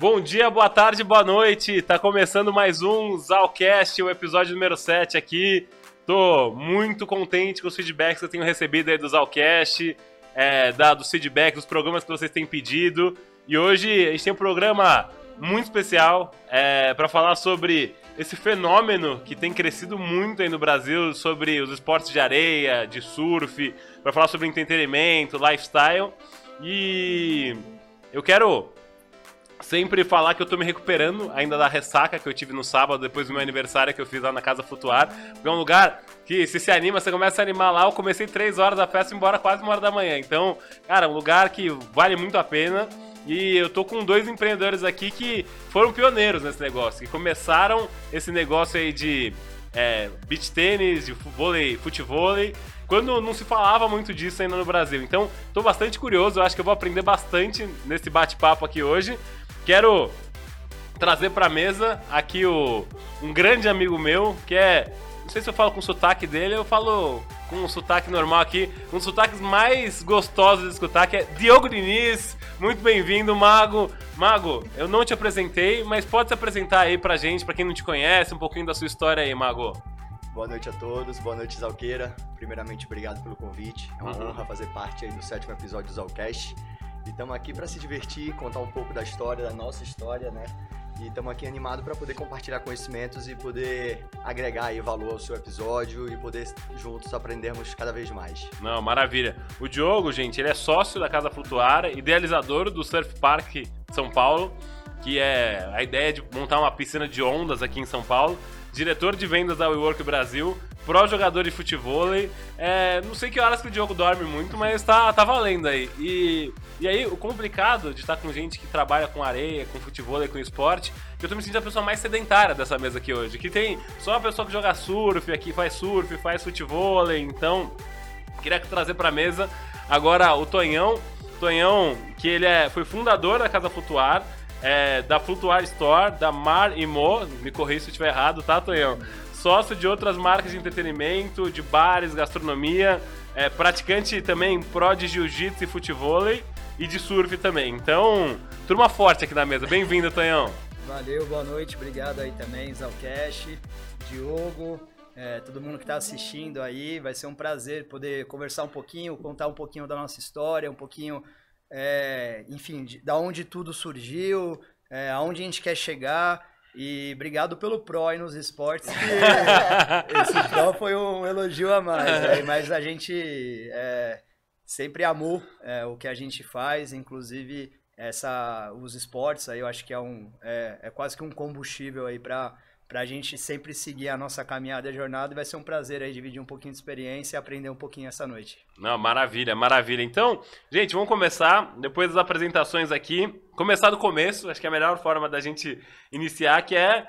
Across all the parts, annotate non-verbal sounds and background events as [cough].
Bom dia, boa tarde, boa noite. Tá começando mais um Zalcast, o episódio número 7 aqui. Tô muito contente com os feedbacks que eu tenho recebido aí do Zalcast, é, da, dos feedbacks, dos programas que vocês têm pedido. E hoje a gente tem um programa muito especial é, para falar sobre esse fenômeno que tem crescido muito aí no Brasil, sobre os esportes de areia, de surf, para falar sobre entretenimento, lifestyle. E eu quero sempre falar que eu tô me recuperando ainda da ressaca que eu tive no sábado, depois do meu aniversário que eu fiz lá na Casa Flutuar. Porque é um lugar que, se se anima, você começa a animar lá. Eu comecei 3 horas da festa e embora quase uma hora da manhã. Então, cara, um lugar que vale muito a pena. E eu tô com dois empreendedores aqui que foram pioneiros nesse negócio, que começaram esse negócio aí de é, beach tênis, de vôlei, futevôlei, quando não se falava muito disso ainda no Brasil. Então, tô bastante curioso, eu acho que eu vou aprender bastante nesse bate-papo aqui hoje. Quero trazer pra mesa aqui o, um grande amigo meu, que é. Não sei se eu falo com o sotaque dele, eu falo com um sotaque normal aqui. Um dos sotaques mais gostosos de escutar, que é Diogo Diniz. Muito bem-vindo, Mago. Mago, eu não te apresentei, mas pode se apresentar aí pra gente, pra quem não te conhece, um pouquinho da sua história aí, Mago. Boa noite a todos, boa noite, Zalqueira. Primeiramente, obrigado pelo convite. É uma uhum. honra fazer parte aí do sétimo episódio do Zalcast. E estamos aqui para se divertir, contar um pouco da história, da nossa história, né? E estamos aqui animados para poder compartilhar conhecimentos e poder agregar aí valor ao seu episódio e poder juntos aprendermos cada vez mais. Não, maravilha. O Diogo, gente, ele é sócio da Casa Flutuar, idealizador do Surf Park São Paulo, que é a ideia de montar uma piscina de ondas aqui em São Paulo diretor de vendas da WeWork Brasil, pró jogador de futebol. É, não sei que horas que o Diogo dorme muito, mas tá, tá valendo aí. E, e aí, o complicado de estar com gente que trabalha com areia, com futebol e com esporte, eu tô me sentindo a pessoa mais sedentária dessa mesa aqui hoje. Que tem só uma pessoa que joga surf aqui, faz surf, faz futebol. Então, queria trazer pra mesa agora o Tonhão. Tonhão, que ele é, foi fundador da Casa Flutuar é, da Flutuar Store, da Mar e Mo, me corrija se eu estiver errado, tá, Tonhão? Sócio de outras marcas de entretenimento, de bares, gastronomia, é, praticante também pró de jiu-jitsu e futevôlei e de surf também. Então, turma forte aqui na mesa. Bem-vindo, Tonhão. Valeu, boa noite, obrigado aí também, Zalcash, Diogo, é, todo mundo que está assistindo aí. Vai ser um prazer poder conversar um pouquinho, contar um pouquinho da nossa história, um pouquinho é, enfim, de, da onde tudo surgiu, é, aonde a gente quer chegar. E obrigado pelo Pro aí nos esportes, [laughs] esse Pro foi um elogio a mais. [laughs] Né? Mas a gente é, sempre amou é, o que a gente faz, inclusive essa, os esportes aí eu acho que é, um, é, é quase que um combustível aí para para a gente sempre seguir a nossa caminhada e jornada. Vai ser um prazer aí dividir um pouquinho de experiência e aprender um pouquinho essa noite. Não, maravilha, maravilha. Então, gente, vamos começar, depois das apresentações aqui, começar do começo, acho que é a melhor forma da gente iniciar, que é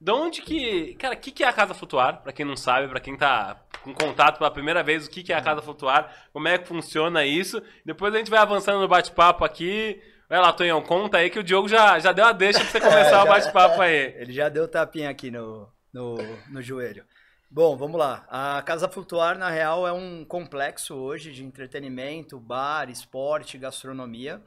de onde que. Cara, o que, que é a Casa Flutuar? Para quem não sabe, para quem tá com contato pela primeira vez, o que, que é a Casa Flutuar, como é que funciona isso. Depois a gente vai avançando no bate-papo aqui. Vai lá, Tonhão, conta aí que o Diogo já, já deu a deixa pra você começar [laughs] é, o bate-papo aí. Ele já deu tapinha aqui no, no, no joelho. Bom, vamos lá. A Casa Flutuar, na real, é um complexo hoje de entretenimento, bar, esporte, gastronomia.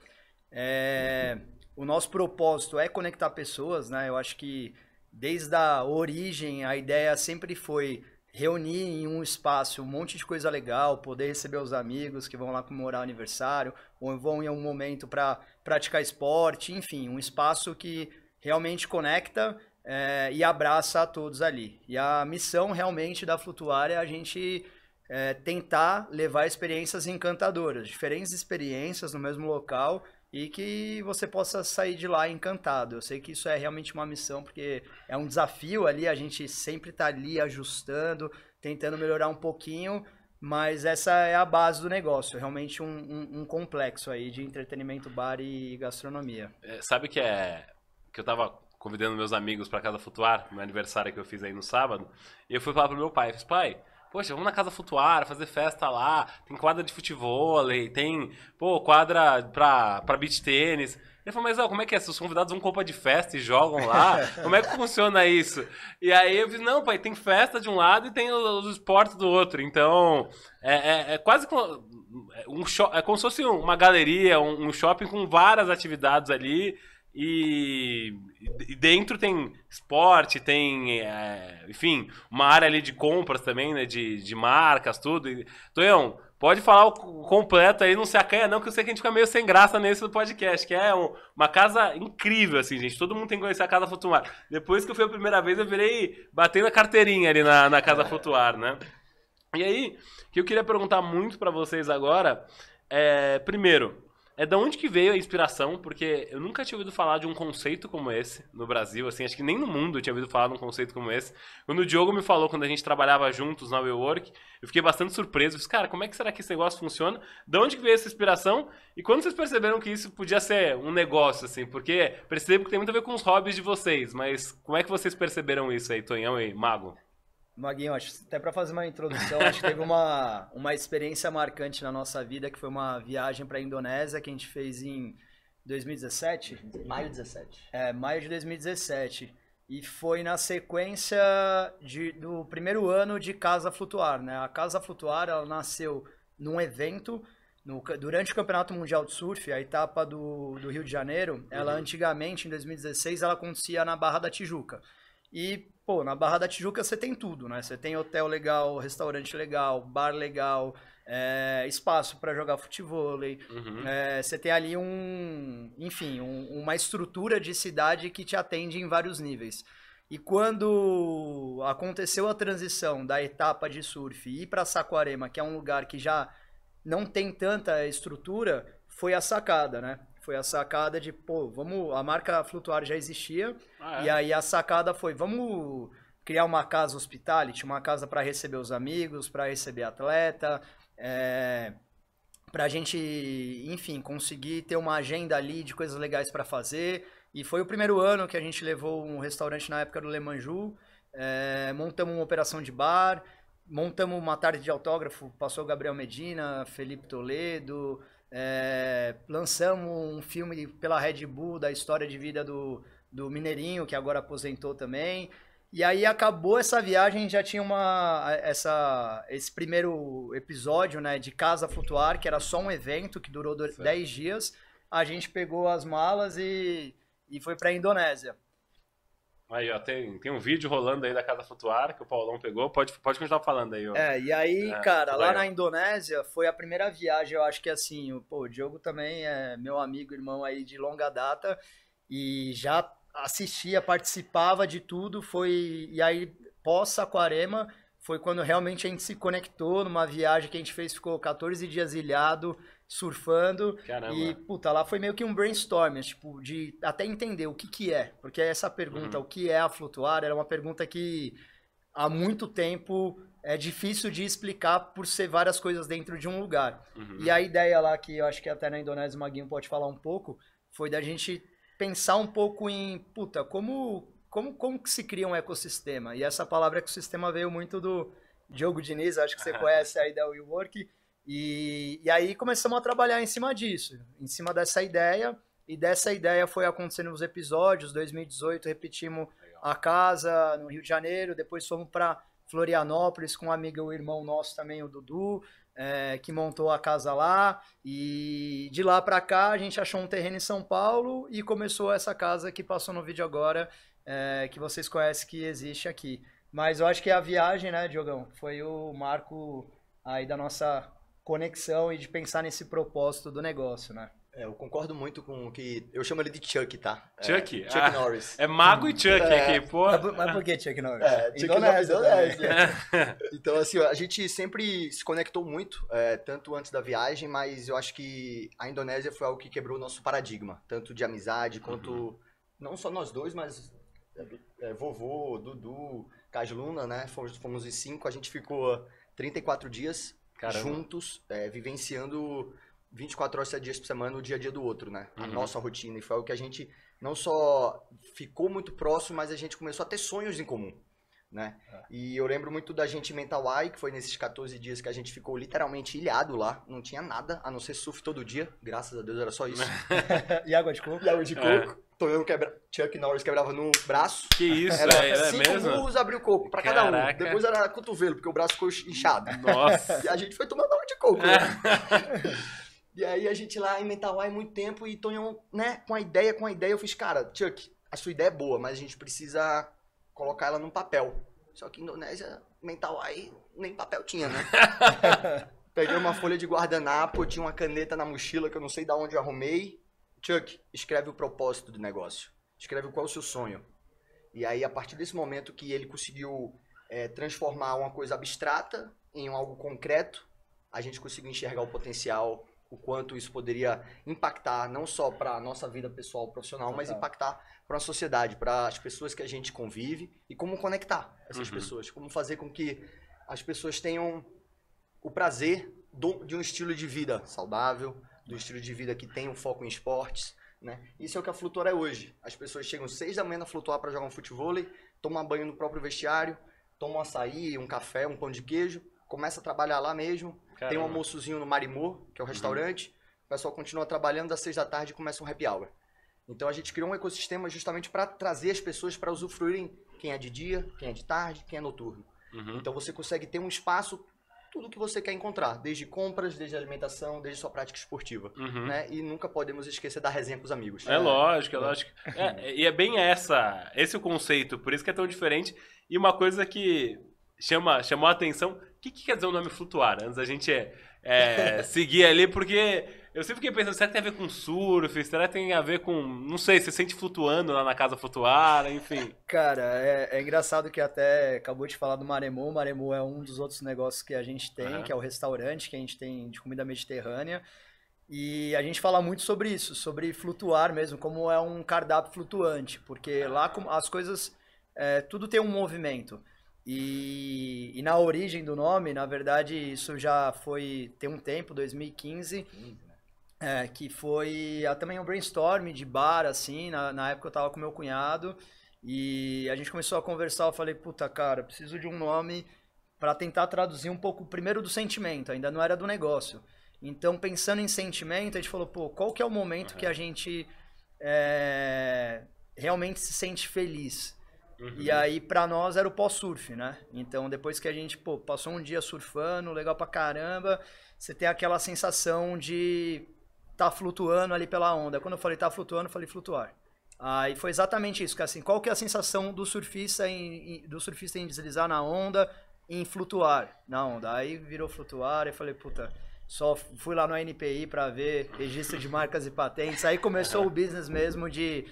É, o nosso propósito é conectar pessoas, né? Eu acho que desde a origem a ideia sempre foi reunir em um espaço um monte de coisa legal, poder receber os amigos que vão lá comemorar o aniversário, ou vão em um momento para praticar esporte, enfim, um espaço que realmente conecta é, e abraça a todos ali. E a missão realmente da Flutuar é a gente é, tentar levar experiências encantadoras, diferentes experiências no mesmo local e que você possa sair de lá encantado. Eu sei que isso é realmente uma missão, porque é um desafio ali, a gente sempre está ali ajustando, tentando melhorar um pouquinho, mas essa é a base do negócio, realmente um, um, um complexo aí de entretenimento, bar e gastronomia. É, sabe que é que eu estava convidando meus amigos para casa flutuar, no aniversário que eu fiz aí no sábado, e eu fui falar pro meu pai, eu falei, pai, Poxa, vamos na Casa Flutuar, fazer festa lá. Tem quadra de futebol, tem, pô, quadra pra, pra beach tênis. Ele falou, mas ó, como é que é? Se os convidados vão compra de festa e jogam lá, como é que funciona isso? E aí eu disse, não, pai, tem festa de um lado e tem os, esportes do outro. Então, é, é, é quase um é como se fosse uma galeria, um, um shopping com várias atividades ali. E, e dentro tem esporte, tem, é, enfim, uma área ali de compras também, né? De, de marcas, tudo. Tonhão, pode falar o completo aí, não se acanha não, que eu sei que a gente fica meio sem graça nesse podcast, que é um, uma casa incrível, assim, gente. Todo mundo tem que conhecer a Casa Flutuar. Depois que eu fui a primeira vez, eu virei batendo a carteirinha ali na, na Casa Flutuar, né? E aí, o que eu queria perguntar muito para vocês agora é, primeiro, é da onde que veio a inspiração, porque eu nunca tinha ouvido falar de um conceito como esse no Brasil, assim, acho que nem no mundo eu tinha ouvido falar de um conceito como esse. Quando o Diogo me falou, quando a gente trabalhava juntos na WeWork, eu fiquei bastante surpreso. Eu disse, cara, como é que será que esse negócio funciona? Da onde que veio essa inspiração? E quando vocês perceberam que isso podia ser um negócio, assim? Porque percebo que tem muito a ver com os hobbies de vocês, mas como é que vocês perceberam isso aí, Tonhão e Mago? Maguinho, acho até para fazer uma introdução, acho que teve uma, [laughs] uma experiência marcante na nossa vida, que foi uma viagem para a Indonésia que a gente fez em 2017. Maio 17. É, maio de 2017. E foi na sequência de, do primeiro ano de Casa Flutuar, né? A Casa Flutuar, ela nasceu num evento no, durante o Campeonato Mundial de Surf, a etapa do, do Rio de Janeiro, ela antigamente, em 2016, ela acontecia na Barra da Tijuca. E, pô, na Barra da Tijuca você tem tudo, né? Você tem hotel legal, restaurante legal, bar legal, é, espaço para jogar futebol. Uhum. É, você tem ali um, enfim, um, uma estrutura de cidade que te atende em vários níveis. E quando aconteceu a transição da etapa de surf e ir para Saquarema, que é um lugar que já não tem tanta estrutura, foi a sacada, né? Foi a sacada de, pô, vamos. A marca Flutuar já existia. Ah, é? E aí a sacada foi, vamos criar uma casa hospitality, uma casa para receber os amigos, para receber atleta, é, para a gente, enfim, conseguir ter uma agenda ali de coisas legais para fazer. E foi o primeiro ano que a gente levou um restaurante na época do Le Manju, é, montamos uma operação de bar, montamos uma tarde de autógrafo, passou Gabriel Medina, Felipe Toledo, é, lançamos um filme pela Red Bull da história de vida do, do Mineirinho, que agora aposentou também. E aí acabou essa viagem, já tinha uma essa esse primeiro episódio, né, de Casa Flutuar, que era só um evento que durou 10 dias. A gente pegou as malas e, e foi para a Indonésia. Aí, ó, tem, tem um vídeo rolando aí da Casa Flutuar que o Paulão pegou. Pode, pode continuar falando aí, ó. É, e aí, é, cara, lá na Indonésia foi a primeira viagem, eu acho que assim, o, pô, o Diogo também é meu amigo, irmão aí de longa data e já assistia, participava de tudo, foi e aí pós Saquarema foi quando realmente a gente se conectou numa viagem que a gente fez, ficou 14 dias ilhado, surfando. Caramba. E, puta, lá foi meio que um brainstorm, tipo, de até entender o que que é. Porque essa pergunta, uhum. o que é a flutuar, era uma pergunta que há muito tempo é difícil de explicar por ser várias coisas dentro de um lugar. Uhum. E a ideia lá, que eu acho que até na Indonésia o Maguinho pode falar um pouco, foi da gente pensar um pouco em, puta, como, como, como que se cria um ecossistema? E essa palavra ecossistema veio muito do Diogo Diniz, acho que você [laughs] conhece aí da WeWork, e, e aí começamos a trabalhar em cima disso, em cima dessa ideia. E dessa ideia foi acontecendo nos episódios. 2018 repetimos a casa no Rio de Janeiro, depois fomos para Florianópolis com um amigo, o irmão nosso também, o Dudu, é, que montou a casa lá. E de lá para cá a gente achou um terreno em São Paulo e começou essa casa que passou no vídeo agora, é, que vocês conhecem que existe aqui. Mas eu acho que a viagem, né, Diogão, foi o marco aí da nossa conexão e de pensar nesse propósito do negócio, né? É, eu concordo muito com o que. Eu chamo ele de Chuck, tá? Chuck? É, Chuck ah, Norris. É Mago e Chuck é, aqui, pô. Mas por que Chuck Norris? É, Chuck Indonésia, Norris, Indonésia. [laughs] então, assim, a gente sempre se conectou muito, é, tanto antes da viagem, mas eu acho que a Indonésia foi algo que quebrou o nosso paradigma, tanto de amizade quanto. Uhum. Não só nós dois, mas é, vovô, Dudu, Cajluna, né? Fomos, fomos os cinco, a gente ficou 34 dias Caramba. juntos, é, vivenciando 24 horas, 7 dias por semana, o dia a dia do outro, né? A uhum. nossa rotina. E foi algo que a gente não só ficou muito próximo, mas a gente começou a ter sonhos em comum. Né? É. E eu lembro muito da gente em Mentawai, que foi nesses 14 dias que a gente ficou literalmente ilhado lá. Não tinha nada, a não ser surf todo dia. Graças a Deus era só isso. [laughs] e água de coco. E água de é. coco. É. Tonhão quebra... Chuck Norris quebrava no braço. Que isso, era, é, era cinco mesmo? burros abriu coco pra Caraca. cada um. Depois era cotovelo, porque o braço ficou inchado. Nossa. E a gente foi tomando água de coco. Né? [laughs] E aí a gente lá em Mentawai muito tempo e Tonhão, né, com a ideia, com a ideia, eu fiz, cara, Chuck, a sua ideia é boa, mas a gente precisa colocar ela num papel. Só que Indonésia, Mentawai, nem papel tinha, né? [laughs] Peguei uma folha de guardanapo, tinha uma caneta na mochila que eu não sei de onde arrumei. Chuck, escreve o propósito do negócio. Escreve qual é o seu sonho. E aí, a partir desse momento que ele conseguiu é, transformar uma coisa abstrata em algo concreto, a gente conseguiu enxergar o potencial, o quanto isso poderia impactar não só para a nossa vida pessoal, profissional, mas impactar para a sociedade, para as pessoas que a gente convive e como conectar essas Uhum. pessoas, como fazer com que as pessoas tenham o prazer do- de um estilo de vida saudável, do estilo de vida que tem um foco em esportes, né? Isso é o que a Flutuar é hoje. As pessoas chegam seis da manhã na Flutuar para jogar um futebol, tomam banho no próprio vestiário, tomam um açaí, um café, um pão de queijo, começa a trabalhar lá mesmo, tem um Caramba. almoçozinho no Marimor, que é o restaurante, o pessoal continua trabalhando das seis da tarde e começa um happy hour. Então a gente criou um ecossistema justamente para trazer as pessoas para usufruírem quem é de dia, quem é de tarde, quem é noturno. Uhum. Então você consegue ter um espaço, tudo que você quer encontrar, desde compras, desde alimentação, desde sua prática esportiva. Uhum. Né? E nunca podemos esquecer da resenha com os amigos. É lógico, é lógico. É, e é bem essa, esse é o conceito, por isso que é tão diferente. E uma coisa que chama, chamou a atenção, o que, que quer dizer o nome flutuar? Antes da gente é, é, [laughs] seguir ali, porque eu sempre fiquei pensando, será que tem a ver com surf? Será que tem a ver com, não sei, você sente flutuando lá na casa flutuar, enfim. Cara, é, é engraçado que até acabou de falar do Maremu. O Maremu é um dos outros negócios que a gente tem, Aham. que é o restaurante que a gente tem de comida mediterrânea. E a gente fala muito sobre isso, sobre flutuar mesmo, como é um cardápio flutuante, porque lá as coisas, é, tudo tem um movimento. E, e na origem do nome, na verdade, isso já foi tem um tempo, 2015, é, que foi ah, também um brainstorm de bar, assim, na, na época eu tava com meu cunhado, e a gente começou a conversar, eu falei, puta, cara, preciso de um nome para tentar traduzir um pouco, primeiro do sentimento, ainda não era do negócio. Então, pensando em sentimento, a gente falou, pô, qual que é o momento que a gente é, realmente se sente feliz? Uhum. E aí, pra nós, era o pós-surf, né? Então, depois que a gente, pô, passou um dia surfando, legal pra caramba, você tem aquela sensação de tá flutuando ali pela onda. Quando eu falei tá flutuando, eu falei flutuar. Aí foi exatamente isso, que assim, qual que é a sensação do surfista em, do surfista em deslizar na onda, em flutuar na onda? Aí virou flutuar, eu falei, puta, só fui lá no NPI pra ver registro de marcas e patentes. Aí começou o business mesmo de,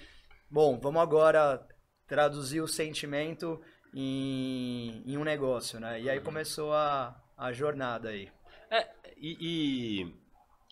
bom, vamos agora traduzir o sentimento em, em um negócio, né? E aí começou a, a jornada aí. É, e, e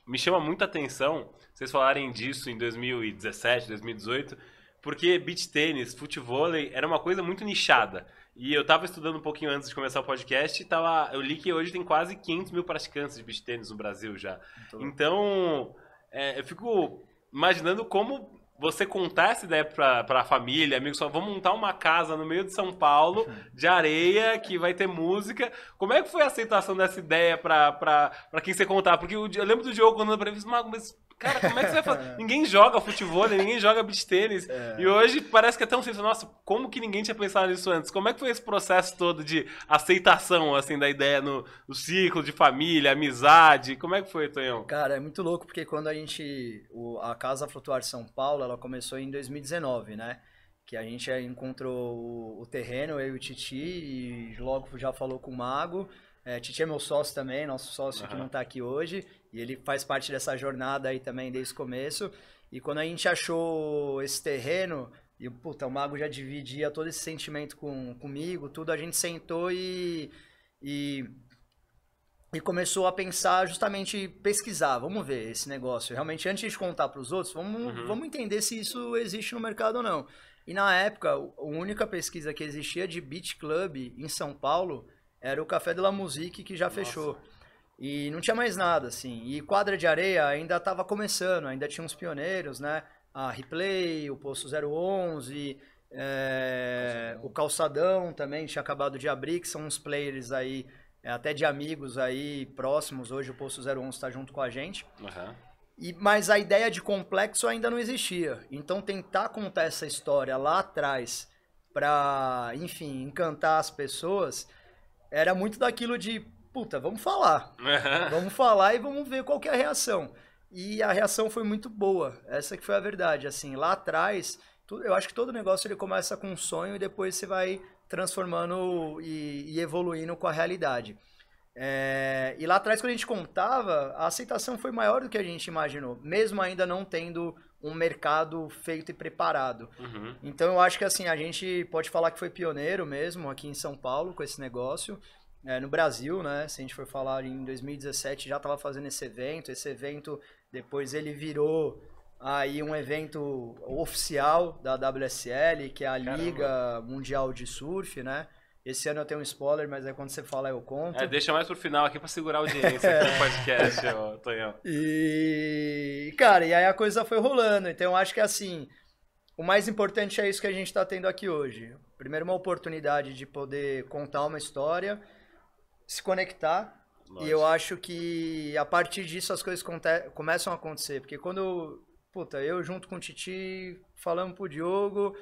me chama muita atenção vocês falarem disso em 2017, 2018, porque beach tênis, futevôlei era uma coisa muito nichada. E eu tava estudando um pouquinho antes de começar o podcast e tava, eu li que hoje tem quase 500 mil praticantes de beach tênis no Brasil já. Então, é, eu fico imaginando como você contar essa ideia pra, pra família, amigos, só vamos montar uma casa no meio de São Paulo, de areia, que vai ter música. Como é que foi a aceitação dessa ideia pra, pra, pra quem você contar? Porque Di- eu lembro do Diogo quando eu falei, Mago, mas, cara, como é que você vai fazer? [laughs] Ninguém joga futebol, ninguém joga beach tênis. E hoje parece que é tão simples. Nossa, como que ninguém tinha pensado nisso antes? Como é que foi esse processo todo de aceitação, assim, da ideia no, no ciclo de família, amizade? Como é que foi, Tonhão? Cara, é muito louco porque quando a gente. o- a Casa Flutuar São Paulo, ela começou em 2019, né? Que a gente encontrou o, o terreno, eu e o Titi, e logo já falou com o Mago. É, Titi é meu sócio também, nosso sócio que Aham. não tá aqui hoje. E ele faz parte dessa jornada aí também desde o começo. E quando a gente achou esse terreno, e puta, o Mago já dividia todo esse sentimento com, comigo, tudo, a gente sentou e. e e começou a pensar justamente pesquisar, vamos ver esse negócio. Realmente, antes de contar para os outros, vamos, Uhum. vamos entender se isso existe no mercado ou não. E na época, a única pesquisa que existia de beach club em São Paulo era o Café de la Musique, que já fechou. E não tinha mais nada, assim. E quadra de areia ainda estava começando, ainda tinha uns pioneiros, né? A Replay, o Poço 011, é, o Calçadão também tinha acabado de abrir, que são uns players aí, é, até de amigos aí próximos. Hoje o Poço 011 está junto com a gente. Aham. E, mas a ideia de complexo ainda não existia. Então tentar contar essa história lá atrás para, enfim, encantar as pessoas era muito daquilo de, puta, vamos falar. Vamos falar e vamos ver qual que é a reação. e a reação foi muito boa. Essa que foi a verdade. Assim, lá atrás, eu acho que todo negócio ele começa com um sonho e depois você vai transformando e, e evoluindo com a realidade. É, e lá atrás, quando a gente contava, a aceitação foi maior do que a gente imaginou, mesmo ainda não tendo um mercado feito e preparado. Uhum. Então eu acho que assim, a gente pode falar que foi pioneiro mesmo aqui em São Paulo com esse negócio. É, no Brasil, né? Se a gente for falar em 2017, já estava fazendo esse evento. Esse evento depois ele virou aí um evento oficial da WSL, que é a Caramba. Liga Mundial de Surf, né? Esse ano eu tenho um spoiler, mas é quando você fala eu conto. É, deixa mais pro final aqui para segurar a [laughs] audiência aqui no podcast, ó, Tonhão. E, cara, e aí a coisa foi rolando. Então eu acho que assim, o mais importante é isso que a gente está tendo aqui hoje. Primeiro, uma oportunidade de poder contar uma história, se conectar. Nossa. E eu acho que a partir disso as coisas começam a acontecer. Porque quando, puta, eu junto com o Titi falamos pro Diogo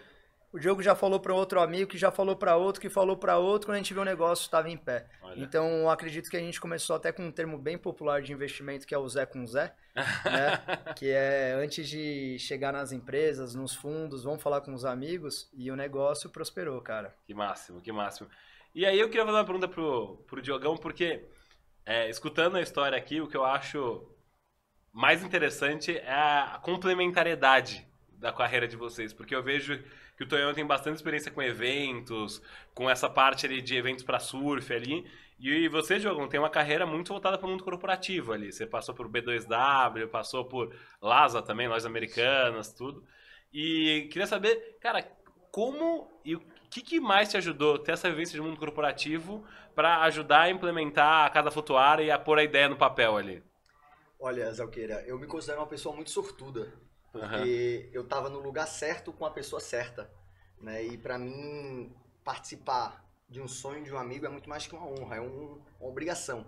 o Diogo já falou para outro amigo, que já falou para outro, que falou para outro, quando a gente viu o negócio estava em pé. Olha. Então, acredito que a gente começou até com um termo bem popular de investimento, que é o Zé com Zé, [laughs] né? que é antes de chegar nas empresas, nos fundos, vamos falar com os amigos, e o negócio prosperou, cara. Que máximo, que máximo. E aí eu queria fazer uma pergunta pro, pro Diogão, porque é, escutando a história aqui, o que eu acho mais interessante é a complementariedade da carreira de vocês, porque eu vejo que o Tonhão tem bastante experiência com eventos, com essa parte ali de eventos para surf ali. E você, Diogo, tem uma carreira muito voltada para o mundo corporativo ali. Você passou por B2W, passou por Lasa também, lojas americanas, tudo. E queria saber, cara, como e o que, que mais te ajudou ter essa vivência de mundo corporativo para ajudar a implementar a Casa Flutuar e a pôr a ideia no papel ali? Olha, Zalqueira, eu me considero uma pessoa muito sortuda porque uhum. eu estava no lugar certo com a pessoa certa, né? E para mim participar de um sonho de um amigo é muito mais que uma honra, é um, uma obrigação.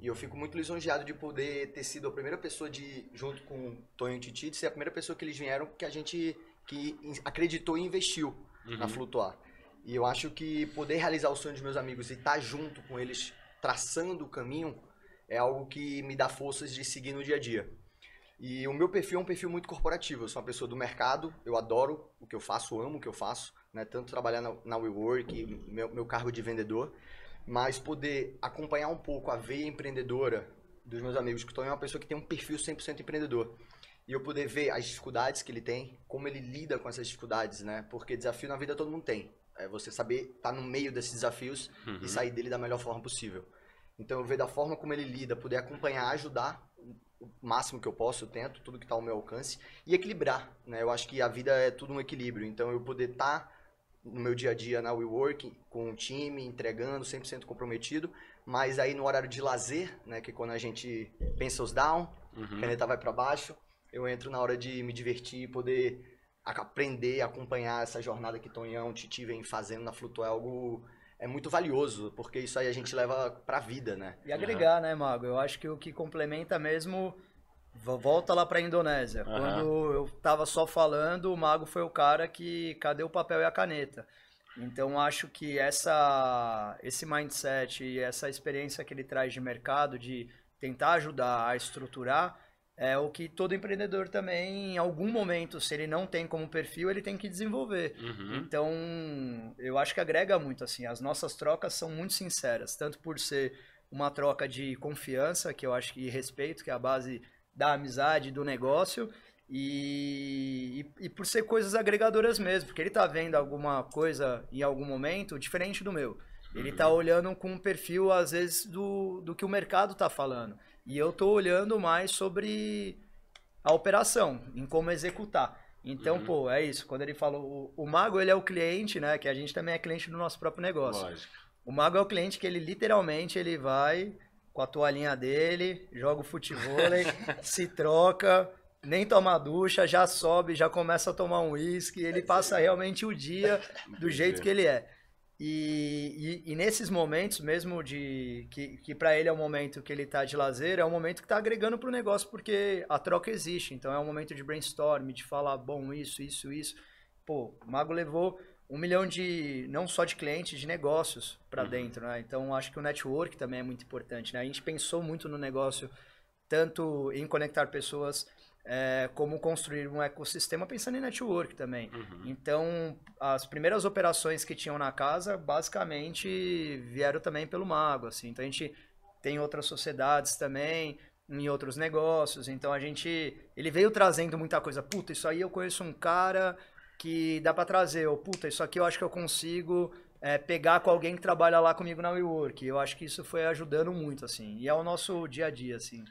E eu fico muito lisonjeado de poder ter sido a primeira pessoa de, junto com o Tonho e Titi, de ser a primeira pessoa que eles vieram que a gente que acreditou e investiu uhum. na Flutuar. E eu acho que poder realizar o sonho dos meus amigos e estar junto com eles, traçando o caminho, é algo que me dá forças de seguir no dia a dia. E o meu perfil é um perfil muito corporativo. Eu sou uma pessoa do mercado, eu adoro o que eu faço, amo o que eu faço, né? Tanto trabalhar na, na WeWork, meu, meu cargo de vendedor, mas poder acompanhar um pouco a veia empreendedora dos meus amigos, que estão é uma pessoa que tem um perfil 100% empreendedor. E eu poder ver as dificuldades que ele tem, como ele lida com essas dificuldades, né? Porque desafio na vida todo mundo tem. É você saber estar tá no meio desses desafios uhum. e sair dele da melhor forma possível. Então eu ver da forma como ele lida, poder acompanhar, ajudar o máximo que eu posso, eu tento, tudo que está ao meu alcance, e equilibrar, né? Eu acho que a vida é tudo um equilíbrio, então eu poder estar tá no meu dia a dia na WeWork, com o time, entregando, 100% comprometido, mas aí no horário de lazer, né, que é quando a gente pensa os down, uhum. a caneta vai para baixo, eu entro na hora de me divertir e poder aprender, acompanhar essa jornada que Tonhão, Titi vem fazendo na Flutuar, é algo é muito valioso, porque isso aí a gente leva pra vida, né? E agregar, uhum. né, Mago? Eu acho que o que complementa mesmo. Volta lá pra Indonésia. Uhum. Quando eu tava só falando, o Mago foi o cara que. Cadê o papel e a caneta? Então acho que essa, esse mindset e essa experiência que ele traz de mercado, de tentar ajudar a estruturar, é o que todo empreendedor também, em algum momento, se ele não tem como perfil, ele tem que desenvolver. Uhum. Então, eu acho que agrega muito, assim, as nossas trocas são muito sinceras, tanto por ser uma troca de confiança, que eu acho que respeito, que é a base da amizade, do negócio, e, e, e, por ser coisas agregadoras mesmo, porque ele está vendo alguma coisa em algum momento diferente do meu. Ele está uhum. olhando com um perfil, às vezes, do, do que o mercado está falando. E eu estou olhando mais sobre a operação, em como executar. Então, uhum. pô, é isso. Quando ele falou, o, o, mago ele é o cliente, né? Que a gente também é cliente do nosso próprio negócio. Lógico. O mago é o cliente que ele literalmente ele vai com a toalhinha dele, joga o futebol, [laughs] se troca, nem toma ducha, já sobe, já começa a tomar um uísque, ele passa realmente o dia do jeito que ele é. E, e, e, nesses momentos, mesmo de que, que para ele é um momento que ele está de lazer, é um momento que está agregando para o negócio, porque a troca existe. Então é um momento de brainstorm, de falar, bom, isso, isso, isso. Pô, o Mago levou um milhão de, não só de clientes, de negócios para uhum. dentro, né? Então acho que o network também é muito importante, né? A gente pensou muito no negócio tanto em conectar pessoas é, como construir um ecossistema pensando em network também. Uhum. Então, as primeiras operações que tinham na casa, basicamente, vieram também pelo Mago, assim. Então, a gente tem outras sociedades também, em outros negócios. Então, a gente... Ele veio trazendo muita coisa. Puta, isso aí eu conheço um cara que dá para trazer. Ou, puta, isso aqui eu acho que eu consigo é, pegar com alguém que trabalha lá comigo na WeWork. Eu acho que isso foi ajudando muito, assim. E é o nosso dia a dia, assim.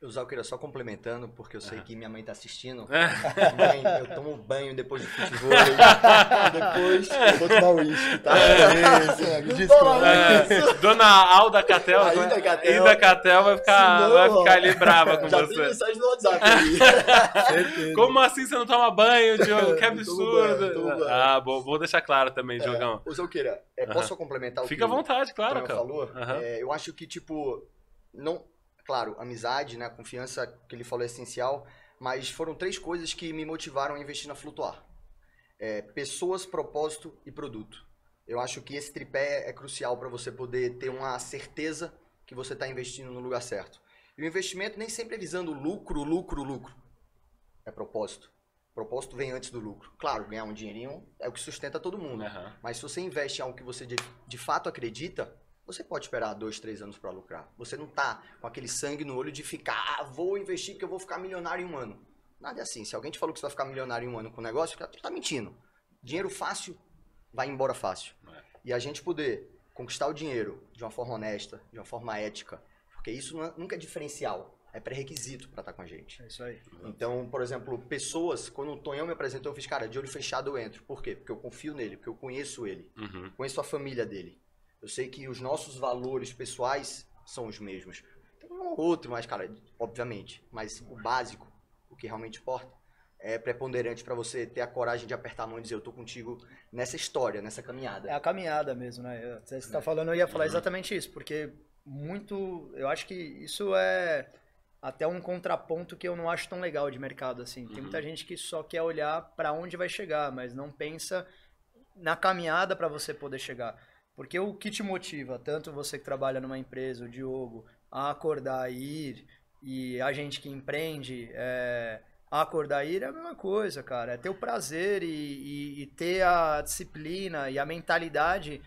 Eu Zalqueira, só complementando, porque eu sei que minha mãe tá assistindo. É. Mãe, eu tomo banho depois do futebol. [laughs] depois eu vou tomar uísque, tá? Isso, me desculpa. É, Dona Alda Catel, Ainda né? Catel. Ainda Catel vai ficar, Senão, vai ficar ali brava com Já tem você. mensagem no WhatsApp [laughs] aí. Como assim você não toma banho, Diogo? Que absurdo. banho. Ah, bom, vou deixar claro também, Diogão. Ô, Zalqueira, é, posso só complementar o Fica à que o vontade, claro, cara. falou? Aham. É, eu acho que, tipo, não... Claro, amizade, né, confiança que ele falou é essencial, mas foram três coisas que me motivaram a investir na Flutuar. É, pessoas, propósito e produto. Eu acho que esse tripé é crucial para você poder ter uma certeza que você está investindo no lugar certo. E o investimento nem sempre é visando lucro, lucro, lucro. É propósito. Propósito vem antes do lucro. Claro, ganhar um dinheirinho é o que sustenta todo mundo. Aham. Mas se você investe em algo que você de, de fato acredita, você pode esperar dois, três anos para lucrar. Você não tá com aquele sangue no olho de ficar, ah, vou investir porque eu vou ficar milionário em um ano. Nada é assim. Se alguém te falou que você vai ficar milionário em um ano com o negócio, tá, tá mentindo. Dinheiro fácil vai embora fácil. É. E a gente poder conquistar o dinheiro de uma forma honesta, de uma forma ética, porque isso não é- nunca é diferencial, é pré-requisito para estar com a gente. É isso aí. Então, por exemplo, pessoas, quando o Tonhão me apresentou, eu fiz, cara, de olho fechado eu entro. Por quê? Porque eu confio nele, porque eu conheço ele, Uhum. conheço a família dele. Eu sei que os nossos valores pessoais são os mesmos. Tem um ou outro, mas, cara, obviamente. Mas o básico, o que realmente importa, é preponderante para você ter a coragem de apertar a mão e dizer, eu tô contigo nessa história, nessa caminhada. É a caminhada mesmo, né? Você está falando, eu ia falar exatamente isso, porque muito. Eu acho que isso é até um contraponto que eu não acho tão legal de mercado assim. Tem muita gente que só quer olhar para onde vai chegar, mas não pensa na caminhada para você poder chegar. Porque o que te motiva, tanto você que trabalha numa empresa, o Diogo, a acordar e ir, e a gente que empreende, é, a acordar e ir é a mesma coisa, cara. É ter o prazer e, e- e ter a disciplina e a mentalidade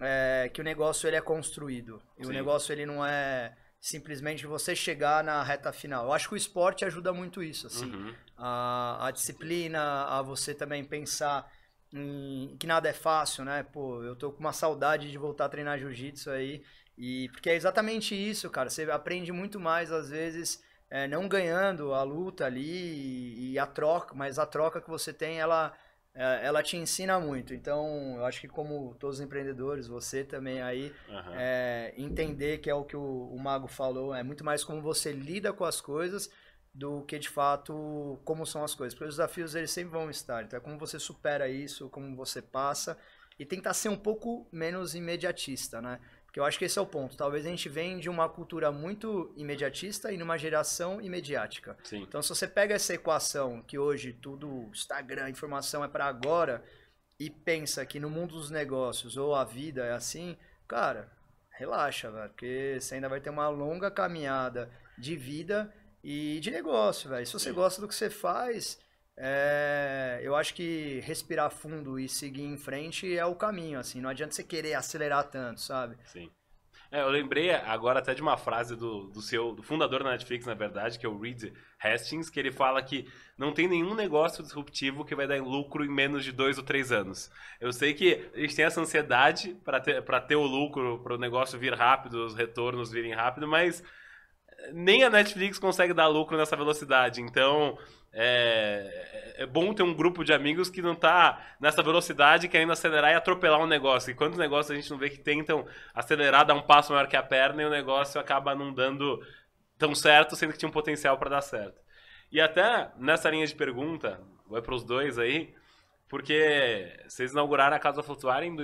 é, que o negócio ele é construído. E Sim. o negócio ele não é simplesmente você chegar na reta final. Eu acho que o esporte ajuda muito isso, assim Uhum. a, a disciplina, a você também pensar em que nada é fácil, né? Pô, eu tô com uma saudade de voltar a treinar jiu-jitsu aí. E porque é exatamente isso, cara. Você aprende muito mais, às vezes, é, não ganhando a luta ali e, e a troca, mas a troca que você tem, ela, é, ela te ensina muito. Então, eu acho que como todos os empreendedores, você também aí, Aham. é, entender que é o que o, o Mago falou, é muito mais como você lida com as coisas do que de fato como são as coisas. Porque os desafios eles sempre vão estar. Então é como você supera isso, como você passa e tentar ser um pouco menos imediatista, né? Porque eu acho que esse é o ponto. Talvez a gente venha de uma cultura muito imediatista e numa geração imediática. Sim. Então, se você pega essa equação que hoje tudo, Instagram, informação é para agora, e pensa que no mundo dos negócios ou a vida é assim, cara, relaxa, velho, porque você ainda vai ter uma longa caminhada de vida e de negócio, velho. Se você Sim. gosta do que você faz, é, eu acho que respirar fundo e seguir em frente é o caminho, assim. Não adianta você querer acelerar tanto, sabe? Sim. É, eu lembrei agora até de uma frase do, do seu do fundador da Netflix, na verdade, que é o Reed Hastings, que ele fala que não tem nenhum negócio disruptivo que vai dar lucro em menos de dois ou três anos. Eu sei que a gente tem essa ansiedade para ter, pra ter o lucro, para o negócio vir rápido, os retornos virem rápido, mas nem a Netflix consegue dar lucro nessa velocidade. Então, é, é bom ter um grupo de amigos que não tá nessa velocidade querendo acelerar e atropelar um negócio. E quantos negócios a gente não vê que tentam acelerar, dar um passo maior que a perna e o negócio acaba não dando tão certo, sendo que tinha um potencial para dar certo. E até nessa linha de pergunta, vai para os dois aí, porque vocês inauguraram a Casa Flutuar em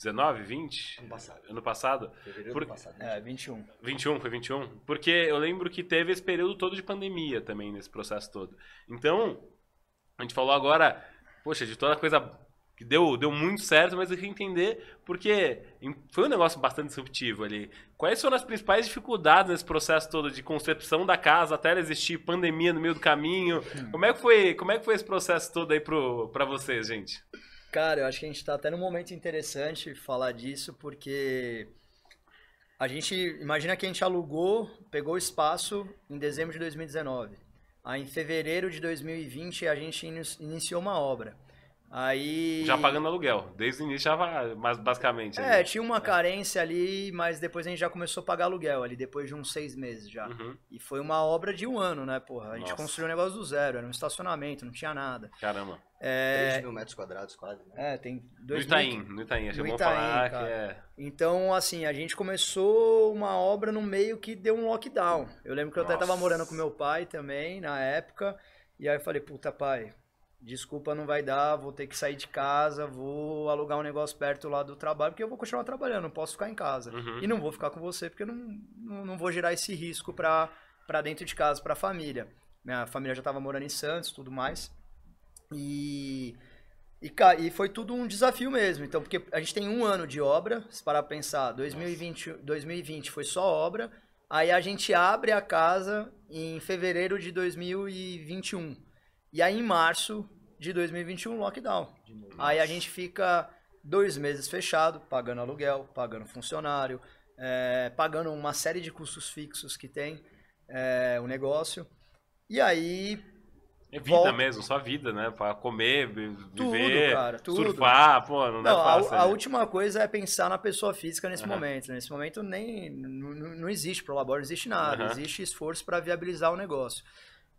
2019, 20? Ano passado. Ano passado? Fevereiro Por- do passado. É, 21. 21, foi 21? Porque eu lembro que teve esse período todo de pandemia também, nesse processo todo. Então, a gente falou agora, poxa, de toda coisa que deu, deu muito certo, mas eu queria entender porque foi um negócio bastante disruptivo ali. Quais foram as principais dificuldades nesse processo todo de concepção da casa até ela existir pandemia no meio do caminho? Como é que foi, como é que foi esse processo todo aí para vocês, gente? Cara, eu acho que a gente está até num momento interessante falar disso, porque a gente imagina que a gente alugou, pegou o espaço em dezembro de 2019. Aí em fevereiro de 2020 a gente iniciou uma obra. Aí. Já pagando aluguel, desde o início já, mas basicamente. É, ali. tinha uma carência ali, mas depois a gente já começou a pagar aluguel ali, depois de uns seis meses já. Uhum. E foi uma obra de um ano, né, porra? A gente Nossa. construiu um negócio do zero, era um estacionamento, não tinha nada. Caramba. É... 3 mil metros quadrados quase. Né? É, tem dois No Itaim, mil... no Itaim, acho bom falar cara. que é... Então, assim, a gente começou uma obra no meio que deu um lockdown. Eu lembro que eu Nossa. até tava morando com meu pai também, na época, e aí eu falei, puta pai, desculpa, não vai dar, vou ter que sair de casa, vou alugar um negócio perto lá do trabalho, porque eu vou continuar trabalhando, não posso ficar em casa. Uhum. E não vou ficar com você, porque eu não, não, não vou gerar esse risco para dentro de casa, para a família. Minha família já estava morando em Santos, tudo mais. E, e, e foi tudo um desafio mesmo. Então, porque a gente tem um ano de obra, se parar pra pensar, 2020, 2020 foi só obra, aí a gente abre a casa em fevereiro de 2021. E aí, em março de 2021, lockdown. Aí a gente fica dois meses fechado, pagando aluguel, pagando funcionário, é, pagando uma série de custos fixos que tem é, o negócio. E aí. É vida volta... mesmo, só vida, né? Pra comer, viver, tudo, cara, tudo. surfar, pô, não, não é fácil. A, a, última coisa é pensar na pessoa física nesse uhum. momento. Nesse momento nem não, existe prolabore, não existe nada. Uhum. Existe esforço para viabilizar o negócio.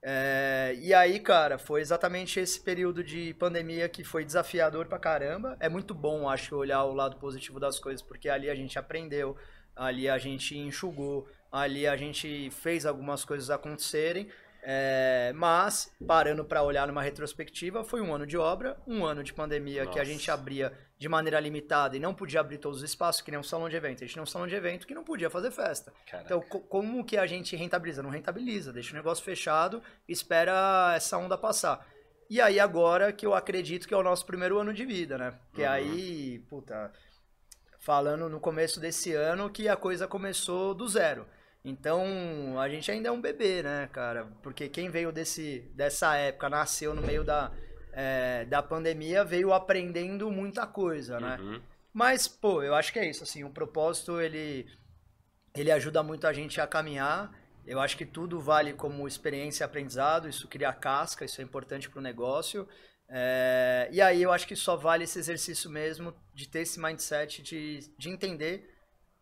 É, e aí, cara, foi exatamente esse período de pandemia que foi desafiador pra caramba. É muito bom, acho, olhar o lado positivo das coisas, porque ali a gente aprendeu, ali a gente enxugou, ali a gente fez algumas coisas acontecerem. É, mas, parando para olhar numa retrospectiva, foi um ano de obra, um ano de pandemia Nossa. que a gente abria de maneira limitada e não podia abrir todos os espaços, que nem um salão de evento. A gente tinha um salão de evento que não podia fazer festa. Caraca. Então, co como que a gente rentabiliza? Não rentabiliza, deixa o negócio fechado e espera essa onda passar. E aí, agora que eu acredito que é o nosso primeiro ano de vida, né? Que uhum. aí, puta, falando no começo desse ano que a coisa começou do zero. Então, a gente ainda é um bebê, né, cara? Porque quem veio desse, dessa época, nasceu no meio da, é, da pandemia, veio aprendendo muita coisa, né? Uhum. Mas, pô, eu acho que é isso, assim, o propósito, ele, ele ajuda muito a gente a caminhar. Eu acho que tudo vale como experiência e aprendizado, isso cria casca, isso é importante para o negócio. É, e aí eu acho que só vale esse exercício mesmo de ter esse mindset de, de entender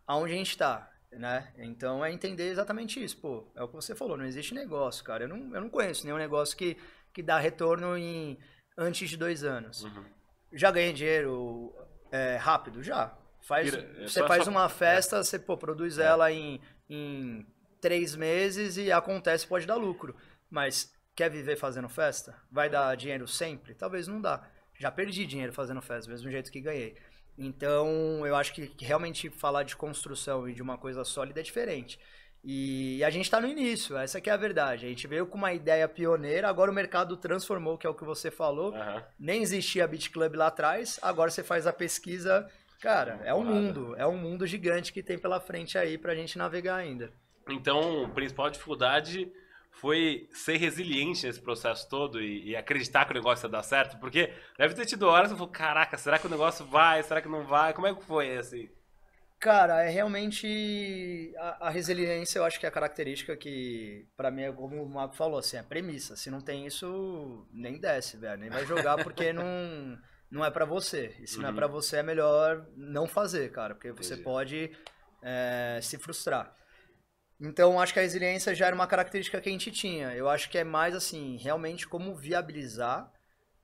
aonde a gente está né? Então é entender exatamente isso, pô. É o que você falou, não existe negócio, cara. Eu não, eu não conheço nenhum negócio que, que dá retorno em antes de dois anos. Uhum. Já ganhei dinheiro é, rápido? Já. Faz, é você faz uma é. festa, é. você pô, produz é. ela em, em três meses e acontece, pode dar lucro. Mas quer viver fazendo festa? Vai dar dinheiro sempre? Talvez não dá. Já perdi dinheiro fazendo festa, do mesmo jeito que ganhei. Então, eu acho que realmente falar de construção e de uma coisa sólida é diferente. E a gente está no início, essa que é a verdade. A gente veio com uma ideia pioneira, agora o mercado transformou, que é o que você falou. Uhum. Nem existia Beat Club lá atrás, agora você faz a pesquisa. Cara, é um mundo, é um mundo gigante que tem pela frente aí para a gente navegar ainda. Então, a principal dificuldade foi ser resiliente nesse processo todo e, e, acreditar que o negócio ia dar certo? Porque deve ter tido horas que eu falei, caraca, será que o negócio vai? Será que não vai? Como é que foi assim? Cara, é realmente a, a resiliência, eu acho que é a característica que, para mim, é como o Marco falou, assim, é premissa. Se não tem isso, nem desce, velho, nem vai jogar [laughs] porque não, não é para você. E se uhum. não é para uhum. você, é melhor não fazer, cara, porque você pode é, se frustrar. Então, acho que a resiliência já era uma característica que a gente tinha. Eu acho que é mais assim, realmente como viabilizar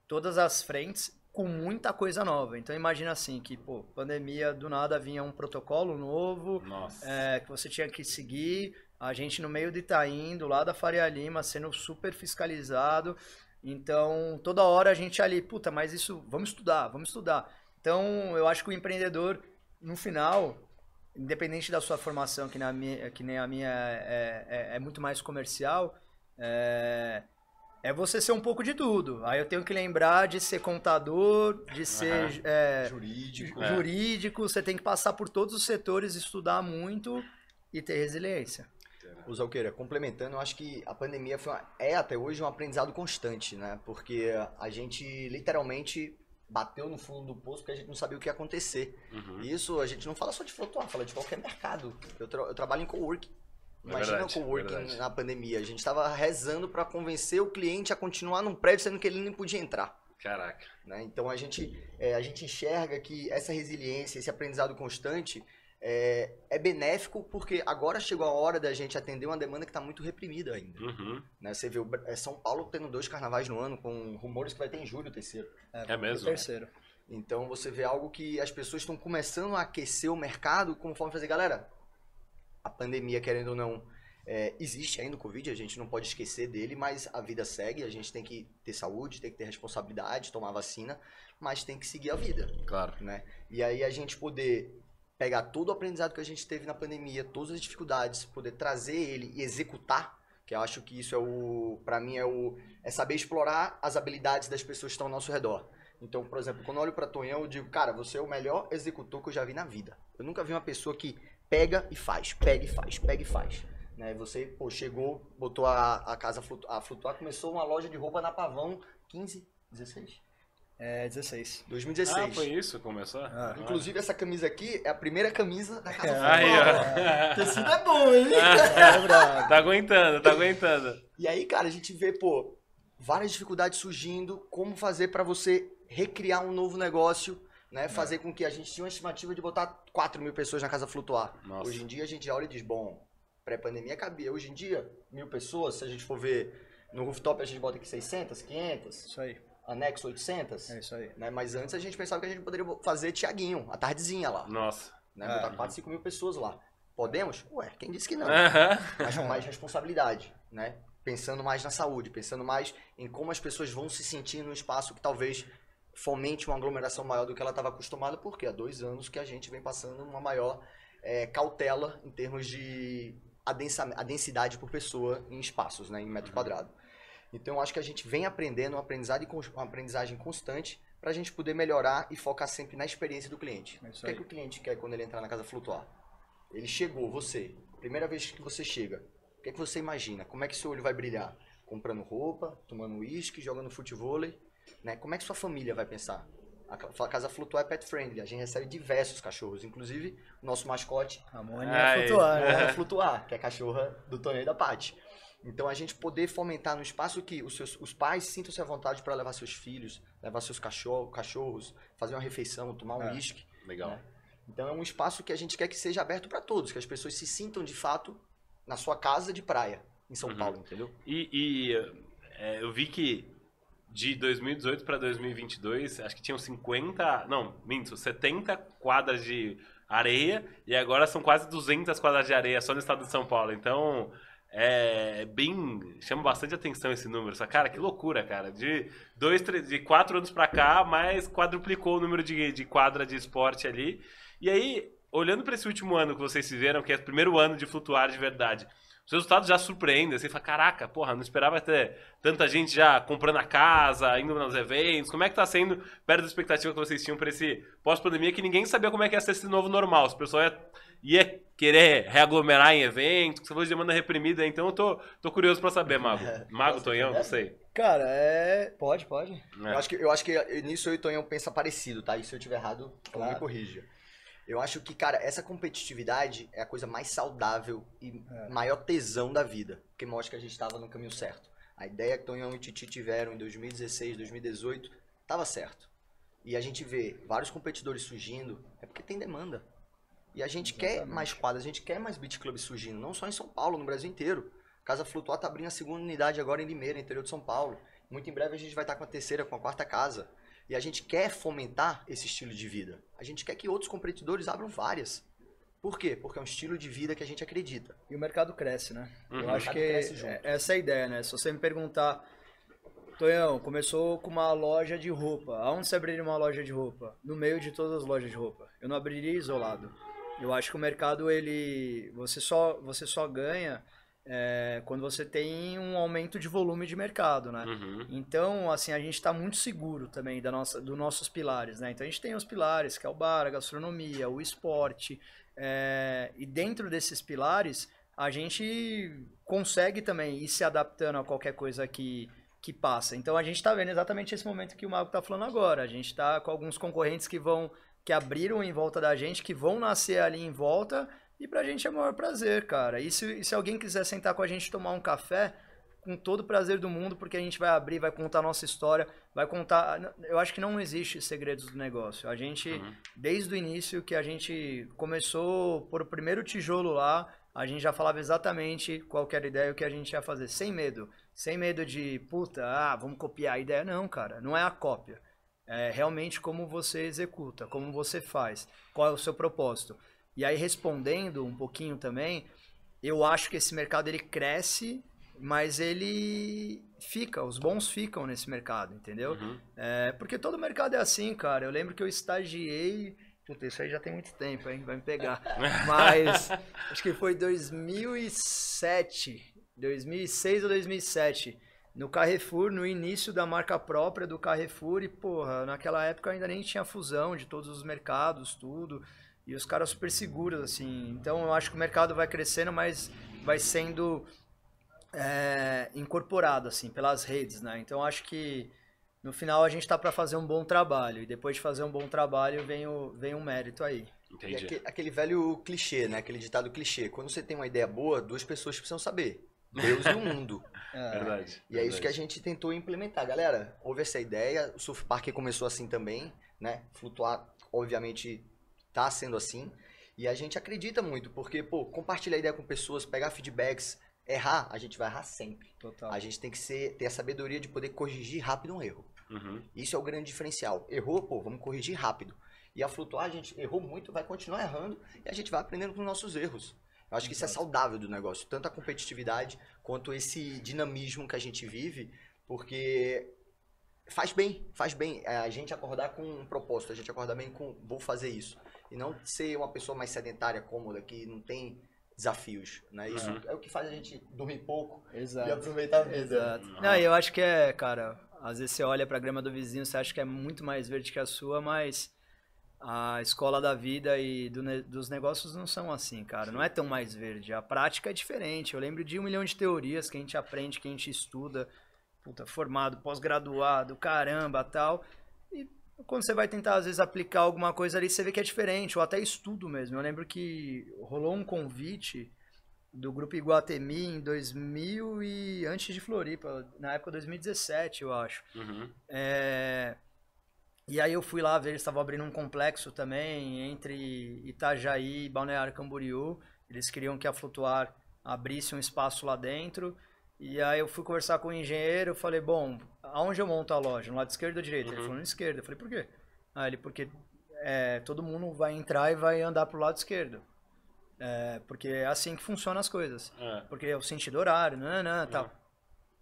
todas as frentes com muita coisa nova. Então, imagina assim, que, pô, pandemia, do nada vinha um protocolo novo é, que você tinha que seguir. A gente no meio de Itaim, do lado da Faria Lima, sendo super fiscalizado. Então, toda hora a gente ali, puta, mas isso, vamos estudar, vamos estudar. Então, eu acho que o empreendedor, no final, independente da sua formação, que, na minha, que nem a minha é, é, é muito mais comercial, é, é você ser um pouco de tudo. Aí eu tenho que lembrar de ser contador, de ser é, Jurídico. É. jurídico, você tem que passar por todos os setores, estudar muito e ter resiliência. O Zalqueira, complementando, eu acho que a pandemia foi uma- é até hoje um aprendizado constante, né? Porque a gente literalmente bateu no fundo do poço porque a gente não sabia o que ia acontecer. Uhum. Isso a gente não fala só de flutuar, fala de qualquer mercado. Eu, tra- eu trabalho em coworking. É Imagina verdade, o coworking verdade. na pandemia. A gente estava rezando para convencer o cliente a continuar num prédio sendo que ele nem podia entrar. Caraca. né? Então a gente, é, a gente enxerga que essa resiliência, esse aprendizado constante é, é benéfico porque agora chegou a hora da gente atender uma demanda que está muito reprimida ainda. Uhum. né? Você vê é, São Paulo tendo dois carnavais no ano, com rumores que vai ter em julho o terceiro. É mesmo? O terceiro. Então você vê algo que as pessoas estão começando a aquecer o mercado conforme fazer, galera, a pandemia, querendo ou não, é, existe ainda o Covid, a gente não pode esquecer dele, mas a vida segue, a gente tem que ter saúde, tem que ter responsabilidade, tomar vacina, mas tem que seguir a vida, Claro. né? E aí a gente poder pegar todo o aprendizado que a gente teve na pandemia, todas as dificuldades, poder trazer ele e executar, que eu acho que isso é o, para mim é o, é saber explorar as habilidades das pessoas que estão ao nosso redor. Então, por exemplo, quando eu olho para Tonhão, eu digo, cara, você é o melhor executor que eu já vi na vida. Eu nunca vi uma pessoa que pega e faz, pega e faz, pega e faz. Né? Você, pô, chegou, botou a, a casa a flutu- a flutuar, começou uma loja de roupa na Pavão 15, 16? É 16. 2016. Ah, foi isso? Começou? Ah. Inclusive, essa camisa aqui é a primeira camisa da Casa É. Aí, ó. O tecido é bom, hein? [laughs] É tá aguentando, tá aguentando. E aí, cara, a gente vê, pô, várias dificuldades surgindo, como fazer pra você recriar um novo negócio, né? Fazer com que a gente tinha uma estimativa de botar 4 mil pessoas na casa flutuar. Nossa. Hoje em dia a gente já olha e diz, bom, pré-pandemia cabia. Hoje em dia, mil pessoas, se a gente for ver no rooftop, a gente bota aqui 600, 500, Isso aí. Anexo 800, É isso aí. né? Mas antes a gente pensava que a gente poderia fazer Tiaguinho, a tardezinha lá, Nossa. né? Botar 4, 5 mil pessoas lá. Podemos? Ué, quem disse que não? Aham. mas com mais responsabilidade, né? Pensando mais na saúde, pensando mais em como as pessoas vão se sentir num espaço que talvez fomente uma aglomeração maior do que ela estava acostumada, porque há dois anos que a gente vem passando uma maior eh, cautela em termos de a, densa- a densidade por pessoa em espaços, né, em metro quadrado. Então, eu acho que a gente vem aprendendo uma aprendizagem, uma aprendizagem constante para a gente poder melhorar e focar sempre na experiência do cliente. É o que, é que o cliente quer quando ele entrar na casa flutuar? Ele chegou, você, primeira vez que você chega, o que, é que você imagina? Como é que seu olho vai brilhar? Comprando roupa, tomando uísque, jogando futevôlei, né? Como é que sua família vai pensar? A ca- a casa flutuar é pet friendly, a gente recebe diversos cachorros, inclusive o nosso mascote A Mônia é flutuar, né? é flutuar, que é a cachorra do Tonho e da Paty. Então a gente poder fomentar no espaço que os, seus, os pais sintam-se à vontade para levar seus filhos, levar seus cachorro, cachorros, fazer uma refeição, tomar um É. uísque. Legal. né? Então é um espaço que a gente quer que seja aberto para todos, que as pessoas se sintam de fato na sua casa de praia, em São Uhum. Paulo, entendeu? E, e, é, eu vi que de 2018 para 2022, acho que tinham 50, não, minto, 70 quadras de areia e agora são quase 200 quadras de areia só no estado de São Paulo. Então, é bem, chama bastante atenção esse número. Só, cara, que loucura, cara. De dois, três, de quatro anos para cá, mais quadruplicou o número de, de quadra de esporte ali. E aí, olhando para esse último ano que vocês fizeram, que é o primeiro ano de flutuar de verdade, os resultados já surpreendem. Você fala, caraca, porra, não esperava ter tanta gente já comprando a casa, indo nos eventos. Como é que tá sendo perto da expectativa que vocês tinham para esse pós-pandemia que ninguém sabia como é que ia ser esse novo normal? Se o pessoal ia, ia querer reaglomerar em eventos, que você falou de demanda reprimida, então eu tô, tô curioso para saber, Mago. [laughs] Mago, Tonhão, não sei. Cara, é. Pode, pode. É. Eu, acho que, eu acho que nisso eu e o Tonhão pensa parecido, tá? E se eu tiver errado, Claro. me corrija. Eu acho que, cara, essa competitividade é a coisa mais saudável e É. maior tesão da vida. Porque mostra que a gente estava no caminho certo. A ideia que Tonhão e Titi tiveram em 2016, 2018, estava certo. E a gente vê vários competidores surgindo, é porque tem demanda. E a gente quer Exatamente. mais quadras, a gente quer mais beat clubs surgindo, não só em São Paulo, no Brasil inteiro. Casa Flutuar tá abrindo a segunda unidade agora em Limeira, interior de São Paulo. Muito em breve a gente vai estar com a terceira, com a quarta casa. E a gente quer fomentar esse estilo de vida. A gente quer que outros competidores abram várias. Por quê? Porque é um estilo de vida que a gente acredita. E o mercado cresce, né? Uhum. Eu acho que é- essa é a ideia, né? Se você me perguntar, Tonhão, começou com uma loja de roupa. Aonde você abriria uma loja de roupa? No meio de todas as lojas de roupa. Eu não abriria isolado. Eu acho que o mercado, ele. Você só, você só ganha é, quando você tem um aumento de volume de mercado, né? Uhum. Então, assim, a gente está muito seguro também da nossa, dos nossos pilares, né? Então, a gente tem os pilares, que é o bar, a gastronomia, o esporte, é, e dentro desses pilares, a gente consegue também ir se adaptando a qualquer coisa que, que passa. Então, a gente está vendo exatamente esse momento que o Mago está falando agora. A gente está com alguns concorrentes que vão, que abriram em volta da gente, que vão nascer ali em volta, e pra gente é o maior prazer, cara. E se, e se alguém quiser sentar com a gente tomar um café, com todo o prazer do mundo, porque a gente vai abrir, vai contar a nossa história, vai contar. Eu acho que não existe segredos do negócio. A gente, Uhum. desde o início que a gente começou por o primeiro tijolo lá, a gente já falava exatamente qual que era a ideia o que a gente ia fazer, sem medo. Sem medo de, puta, ah, vamos copiar a ideia. Não, cara, não é a cópia. É realmente como você executa, como você faz, qual é o seu propósito. E aí, respondendo um pouquinho também, eu acho que esse mercado ele cresce, mas ele fica, os bons ficam nesse mercado, entendeu? Uhum. É, porque todo mercado é assim, cara. Eu lembro que eu estagiei. Puta, isso aí já tem muito tempo, hein? Vai me pegar. [laughs] Mas acho que foi 2007, 2006 ou 2007, no Carrefour, no início da marca própria do Carrefour. E, porra, naquela época ainda nem tinha fusão de todos os mercados, tudo. E os caras super seguros, assim. Então eu acho que o mercado vai crescendo, mas vai sendo é, incorporado, assim, pelas redes, né? Então eu acho que no final a gente está para fazer um bom trabalho. E depois de fazer um bom trabalho vem o, vem um mérito aí. E Entendi. aquele, aquele velho clichê, né? Aquele ditado clichê. Quando você tem uma ideia boa, duas pessoas precisam saber. Deus e o mundo. [laughs] É, Verdade. E é isso que a gente tentou implementar. Galera, houve essa ideia, o Surf Park começou assim também, né? Flutuar, obviamente, tá sendo assim. E a gente acredita muito, porque, pô, compartilhar ideia com pessoas, pegar feedbacks, errar, a gente vai errar sempre. total. A gente tem que ser, ter a sabedoria de poder corrigir rápido um erro. Uhum. Isso é o grande diferencial. Errou, pô, vamos corrigir rápido. E a flutuar, a gente errou muito, vai continuar errando e a gente vai aprendendo com os nossos erros. Eu acho que isso é saudável do negócio, tanto a competitividade quanto esse dinamismo que a gente vive, porque faz bem, faz bem é, a gente acordar com um propósito, a gente acordar bem com vou fazer isso. E não ser uma pessoa mais sedentária, cômoda, que não tem desafios, né? Isso Uhum. é o que faz a gente dormir pouco e Exato. aproveitar a vida. Exato. Não, e eu acho que é, cara, às vezes você olha pra grama do vizinho, você acha que é muito mais verde que a sua, mas a escola da vida e do ne- dos negócios não são assim, cara. Não é tão mais verde. A prática é diferente. Eu lembro de um milhão de teorias que a gente aprende, que a gente estuda, puta, formado, pós-graduado, caramba, tal. E quando você vai tentar, às vezes, aplicar alguma coisa ali, você vê que é diferente, ou até estudo mesmo. Eu lembro que rolou um convite do grupo Iguatemi em 2000 e antes de Floripa, na época 2017, eu acho. Uhum. É, E aí eu fui lá ver, eles estavam abrindo um complexo também entre Itajaí e Balneário Camboriú. Eles queriam que a Flutuar abrisse um espaço lá dentro. E aí eu fui conversar com o engenheiro, falei, bom, aonde eu monto a loja? No lado esquerdo ou direito? Ele Uhum. falou, no esquerdo. Eu falei, por quê? Ah, ele, porque é, todo mundo vai entrar e vai andar pro lado esquerdo. É, porque é assim que funcionam as coisas. É. Porque é o sentido horário, né, né, tal. Uhum.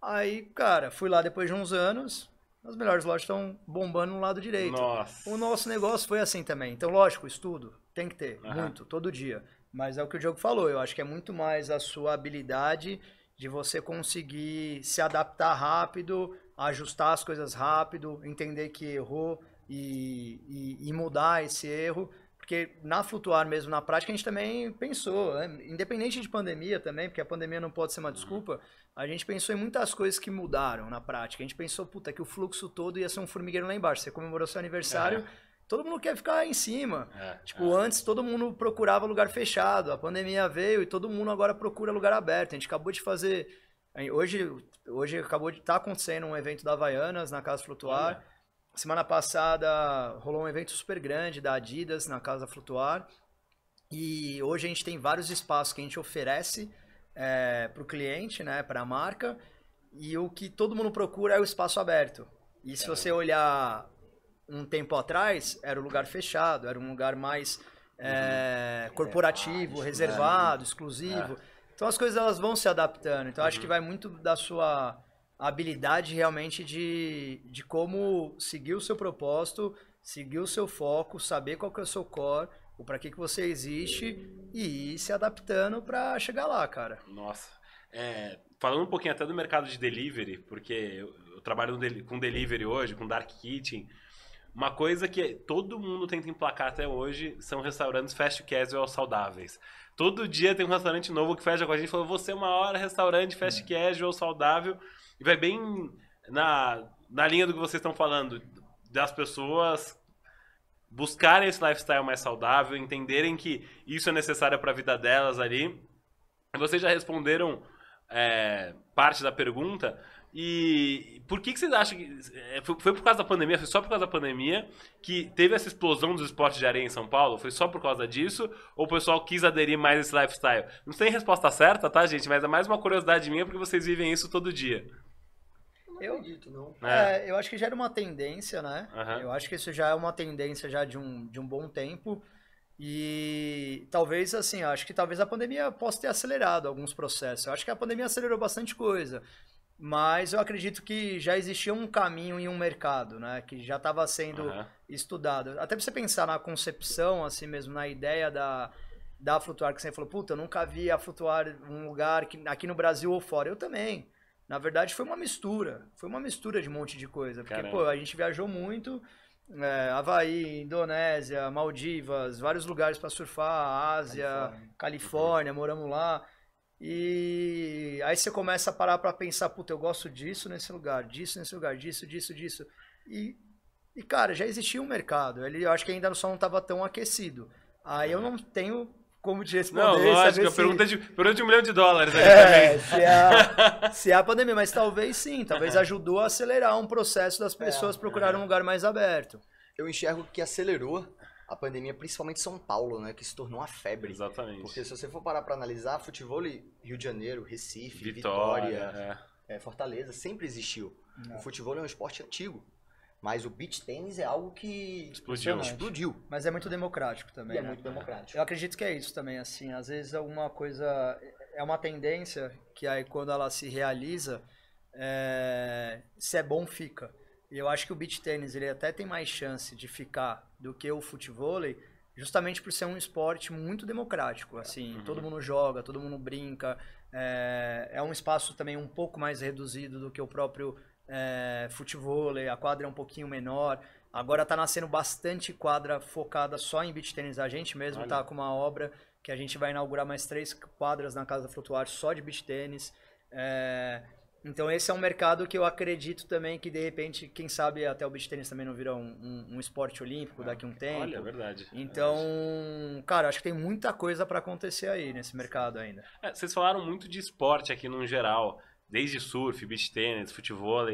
Aí, cara, fui lá depois de uns anos, as melhores lojas estão bombando no lado direito. Nossa. O nosso negócio foi assim também. Então, lógico, estudo tem que ter, Aham. muito, todo dia. Mas é o que o Diogo falou, eu acho que é muito mais a sua habilidade de você conseguir se adaptar rápido, ajustar as coisas rápido, entender que errou e, e- e mudar esse erro. Porque na Flutuar mesmo, na prática, a gente também pensou, né? independente de pandemia também, porque a pandemia não pode ser uma desculpa, a gente pensou em muitas coisas que mudaram na prática. A gente pensou, puta, que o fluxo todo ia ser um formigueiro lá embaixo. Você comemorou seu aniversário, todo mundo quer ficar em cima. É, Tipo, antes todo mundo procurava lugar fechado, a pandemia veio e todo mundo agora procura lugar aberto. A gente acabou de fazer. Hoje, hoje acabou de estar tá acontecendo um evento da Havaianas na Casa Flutuar. Semana passada rolou um evento super grande da Adidas na Casa Flutuar. E hoje a gente tem vários espaços que a gente oferece para o cliente, né, para a marca. E o que todo mundo procura é o espaço aberto. E se você olhar um tempo atrás, era um lugar fechado, era um lugar mais é, corporativo, reservado, exclusivo. Então as coisas elas vão se adaptando. Então acho que vai muito da sua habilidade realmente de, de como seguir o seu propósito, seguir o seu foco, saber qual que é o seu core, o para que, que você existe e ir se adaptando para chegar lá, cara. Nossa. É, falando um pouquinho até do mercado de delivery, porque eu, eu trabalho com delivery hoje, com Dark Kitchen. Uma coisa que todo mundo tenta emplacar até hoje são restaurantes fast casual saudáveis. Todo dia tem um restaurante novo que fecha com a gente e fala: você é uma hora restaurante fast é. casual saudável. E vai bem na, na linha do que vocês estão falando, das pessoas buscarem esse lifestyle mais saudável, entenderem que isso é necessário para a vida delas ali. Vocês já responderam é, parte da pergunta. E por que, que vocês acham que. É, foi, por causa da pandemia? Foi só por causa da pandemia que teve essa explosão dos esportes de areia em São Paulo? Foi só por causa disso? Ou o pessoal quis aderir mais a esse lifestyle? Não tem resposta certa, tá, gente? Mas é mais uma curiosidade minha porque vocês vivem isso todo dia. Eu acredito, não. É. é, eu acho que já era uma tendência, né? Uhum. Eu acho que isso já é uma tendência já de um, de um bom tempo. E talvez, assim, acho que talvez a pandemia possa ter acelerado alguns processos. Eu acho que a pandemia acelerou bastante coisa. Mas eu acredito que já existia um caminho em um mercado, né? Que já estava sendo uhum. estudado. Até para você pensar na concepção, assim mesmo, na ideia da, da Flutuar, que você falou, puta, eu nunca vi a Flutuar um lugar que, aqui no Brasil ou fora. Eu também. Na verdade, foi uma mistura. Foi uma mistura de um monte de coisa. Porque, Caramba. pô, a gente viajou muito. É, Havaí, Indonésia, Maldivas, vários lugares para surfar, Ásia, Califórnia, Califórnia uhum. moramos lá. E aí você começa a parar para pensar, puta, eu gosto disso nesse lugar, disso nesse lugar, disso, disso, disso. E, e cara, já existia um mercado. Ele, eu acho que ainda só não estava tão aquecido. Aí eu não tenho como te responder. Não, lógico, se... pergunta, de, pergunta de um milhão de dólares. É, se é, a, [laughs] se é a pandemia, mas talvez sim, talvez ajudou a acelerar um processo das pessoas é, procurarem é. um lugar mais aberto. Eu enxergo que acelerou a pandemia, principalmente São Paulo, né, que se tornou uma febre. Exatamente. Porque se você for parar para analisar, futebol Rio de Janeiro, Recife, Vitória, Vitória é. Fortaleza, sempre existiu. Não. O futebol é um esporte antigo. Mas o beach tênis é algo que explodiu. explodiu. Mas é muito democrático também. E é né? muito democrático. Eu acredito que é isso também, assim. Às vezes alguma coisa. É uma tendência que aí quando ela se realiza, é... se é bom, fica. E eu acho que o beach tênis ele até tem mais chance de ficar do que o futebol, justamente por ser um esporte muito democrático. Assim, uhum. todo mundo joga, todo mundo brinca. É... é um espaço também um pouco mais reduzido do que o próprio é, futebol, a quadra é um pouquinho menor. Agora está nascendo bastante quadra focada só em beach tênis. A gente mesmo está com uma obra que a gente vai inaugurar mais três quadras na Casa Flutuar só de beach tênis. É, então esse é um mercado que eu acredito também que de repente, quem sabe até o beach tênis também não vira um, um, um esporte olímpico é. daqui a um tempo. Olha, é verdade. Então, é cara, acho que tem muita coisa para acontecer aí nesse mercado ainda. É, vocês falaram muito de esporte aqui no geral desde surf, beach tennis, futebol.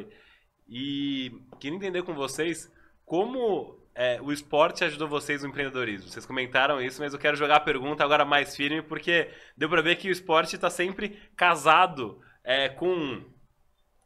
E queria entender com vocês como é, o esporte ajudou vocês no empreendedorismo. Vocês comentaram isso, mas eu quero jogar a pergunta agora mais firme, porque deu para ver que o esporte está sempre casado é, com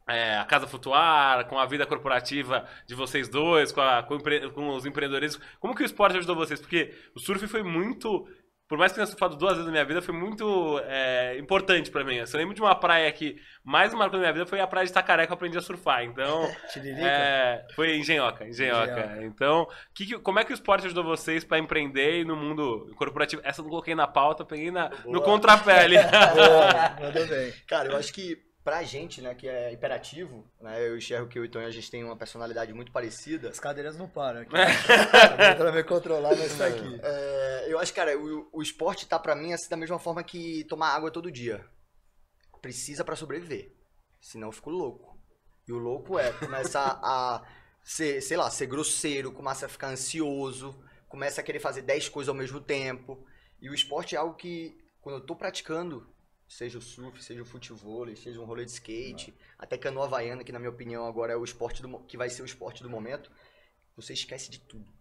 é, a Casa Flutuar, com a vida corporativa de vocês dois, com, a, com, com os empreendedorismos. Como que o esporte ajudou vocês? Porque o surf foi muito por mais que tenha surfado duas vezes na minha vida, foi muito é, importante para mim. Eu lembro de uma praia que mais marcou na minha vida foi a praia de Itacaré que eu aprendi a surfar. Então, [laughs] é, foi engenhoca, engenhoca. Então, que, como é que o esporte ajudou vocês para empreender no mundo corporativo? Essa eu não coloquei na pauta, peguei na, no contrapé ali. [laughs] Mandou bem. Cara, eu acho que pra gente, né, que é hiperativo, né, eu enxergo que o Iton e a gente tem uma personalidade muito parecida. As cadeiras não param aqui. [laughs] pra me controlar, mas tá aqui. É, eu acho, cara, o, o esporte tá pra mim assim da mesma forma que tomar água todo dia. Precisa para sobreviver. Senão eu fico louco. E o louco é começar a ser, sei lá, ser grosseiro, começa a ficar ansioso, começa a querer fazer 10 coisas ao mesmo tempo. E o esporte é algo que, quando eu tô praticando, Seja o surf, seja o futebol, seja um rolê de skate, até canoa havaiana, que na minha opinião agora é o esporte do, que vai ser o esporte do momento. Você esquece de tudo.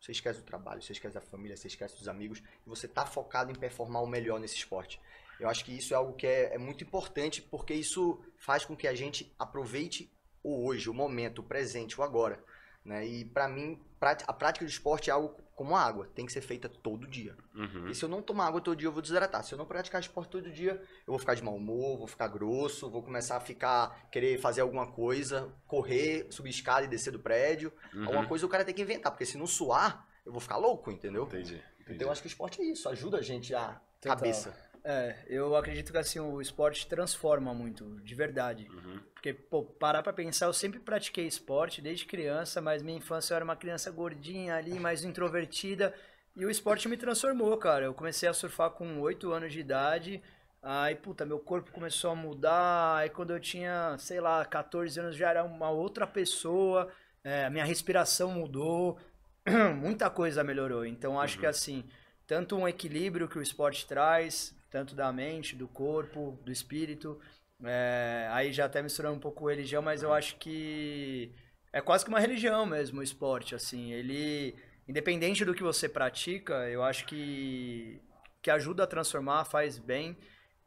Você esquece do trabalho, você esquece da família, você esquece dos amigos. E você tá focado em performar o melhor nesse esporte. Eu acho que isso é algo que é, é muito importante, porque isso faz com que a gente aproveite o hoje, o momento, o presente, o agora. Né? E para mim, a prática do esporte é algo como água, tem que ser feita todo dia. Uhum. E se eu não tomar água todo dia, eu vou desidratar. Se eu não praticar esporte todo dia, eu vou ficar de mau humor, vou ficar grosso, vou começar a ficar, querer fazer alguma coisa, correr, subir escada e descer do prédio. Uhum. Alguma coisa o cara tem que inventar, porque se não suar, eu vou ficar louco, entendeu? Entendi. entendi. Então eu acho que o esporte é isso, ajuda a gente a Total. cabeça. É, eu acredito que assim, o esporte transforma muito, de verdade. Uhum. Porque, pô, parar pra pensar, eu sempre pratiquei esporte desde criança, mas minha infância eu era uma criança gordinha ali, [laughs] mais introvertida. E o esporte me transformou, cara. Eu comecei a surfar com 8 anos de idade. Aí, puta, meu corpo começou a mudar. Aí, quando eu tinha, sei lá, 14 anos, já era uma outra pessoa. É, minha respiração mudou. [clears throat] Muita coisa melhorou. Então, acho Uhum. que, assim, tanto um equilíbrio que o esporte traz, tanto da mente, do corpo, do espírito. É, aí já até misturando um pouco com religião, mas eu acho que é quase que uma religião mesmo o esporte, assim. Ele, independente do que você pratica, eu acho que, que ajuda a transformar, faz bem.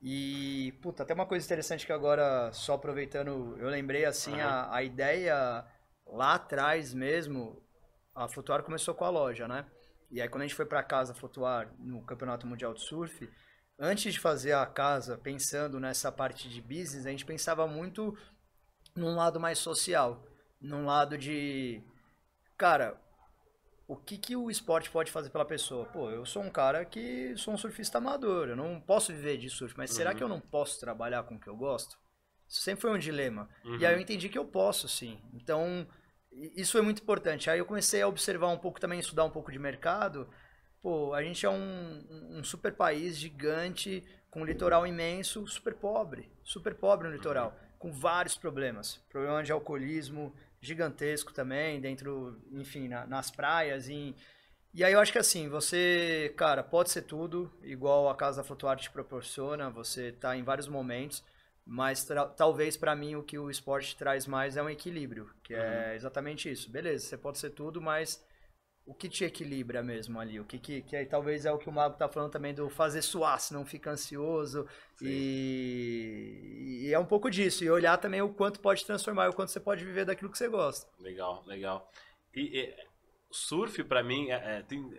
E, puta, até uma coisa interessante que agora, só aproveitando, eu lembrei, assim, a, a ideia lá atrás mesmo, a Flutuar começou com a loja, né? E aí quando a gente foi pra casa flutuar no Campeonato Mundial de Surf, antes de fazer a casa, pensando nessa parte de business, a gente pensava muito num lado mais social, num lado de, cara, o que, que o esporte pode fazer pela pessoa? Pô, eu sou um cara que sou um surfista amador, eu não posso viver de surf, mas será Uhum. que eu não posso trabalhar com o que eu gosto? Isso sempre foi um dilema. Uhum. E aí eu entendi que eu posso, sim. Então, isso foi muito importante. Aí eu comecei a observar um pouco também, estudar um pouco de mercado. Pô, a gente é um, um super país gigante, com um litoral imenso, super pobre. Super pobre no litoral, com vários problemas. Problema de alcoolismo gigantesco também, dentro, enfim, na- nas praias. Em... E aí eu acho que assim, você, cara, pode ser tudo, igual a Casa Flutuar te proporciona, você tá em vários momentos. Mas talvez pra mim o que o esporte traz mais é um equilíbrio, que é exatamente isso. Beleza, você pode ser tudo, mas o que te equilibra mesmo ali? O que, que, que aí talvez é o que o Mago tá falando também do fazer suar, se não fica ansioso. E, e é um pouco disso. E olhar também o quanto pode transformar, e o quanto você pode viver daquilo que você gosta. Legal, legal. E, e, surf pra mim é, é, tem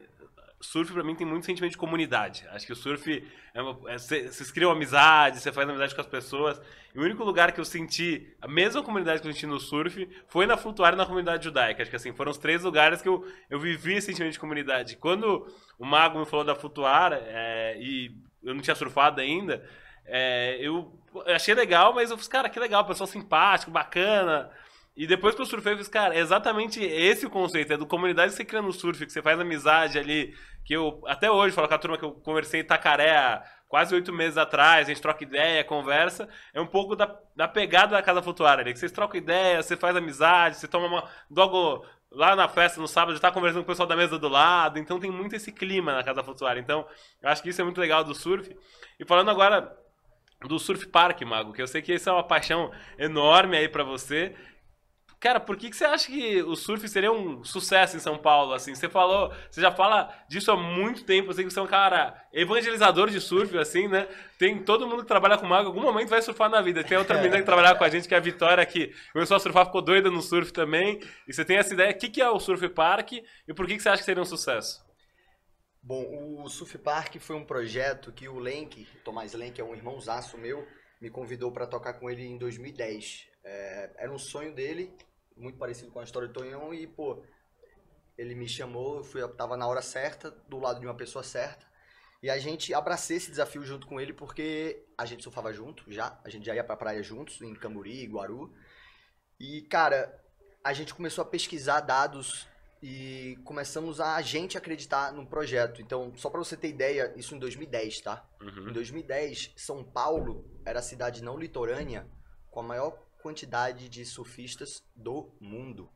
surf pra mim tem muito sentimento de comunidade. Acho que o surf é uma, é, cê- vocês criam amizade, você faz amizade com as pessoas. E o único lugar que eu senti a mesma comunidade que eu senti no surf foi na Flutuar e na comunidade judaica. Acho que assim, foram os três lugares que eu, eu vivi esse sentimento de comunidade. Quando o Mago me falou da Flutuar é, e eu não tinha surfado ainda, é, eu achei legal, mas eu fiz, cara, que legal, pessoal simpático, bacana. E depois que eu surfei, eu fiz, cara, é exatamente esse o conceito, é do comunidade que você cria no surf, que você faz amizade ali, que eu, até hoje, falo com a turma que eu conversei em Itacaré há quase oito meses atrás, a gente troca ideia, conversa, é um pouco da, da pegada da Casa Flutuar ali, que vocês trocam ideia, você faz amizade, você toma uma... Logo, lá na festa, no sábado, já tá conversando com o pessoal da mesa do lado, então tem muito esse clima na Casa Flutuar, então eu acho que isso é muito legal do surf. E falando agora do Surf Park, Mago, que eu sei que isso é uma paixão enorme aí pra você. Cara, por que, que você acha que o surf seria um sucesso em São Paulo? Assim, você falou, você já fala disso há muito tempo. Sei que você é um cara evangelizador de surf, assim, né? Tem todo mundo que trabalha com mago, em algum momento vai surfar na vida. Tem outra menina que trabalhava com a gente, que é a Vitória, que começou a surfar, ficou doida no surf também. E você tem essa ideia. O que, que é o Surf Park e por que, que você acha que seria um sucesso? Bom, o Surf Park foi um projeto que o Lenk, Tomás Lenk, é um irmãozaço meu, me convidou para tocar com ele em 2010. É, era um sonho dele, muito parecido com a história do Tonhão, e, pô, ele me chamou, eu fui, eu tava na hora certa, do lado de uma pessoa certa, e a gente abracei esse desafio junto com ele, porque a gente surfava junto já, a gente já ia pra praia juntos, em Camburi, Guaru, e, cara, a gente começou a pesquisar dados e começamos a, a gente acreditar no projeto. Então, só para você ter ideia, isso em 2010, tá? Em Uhum. 2010, São Paulo era a cidade não litorânea com a maior quantidade de surfistas do mundo.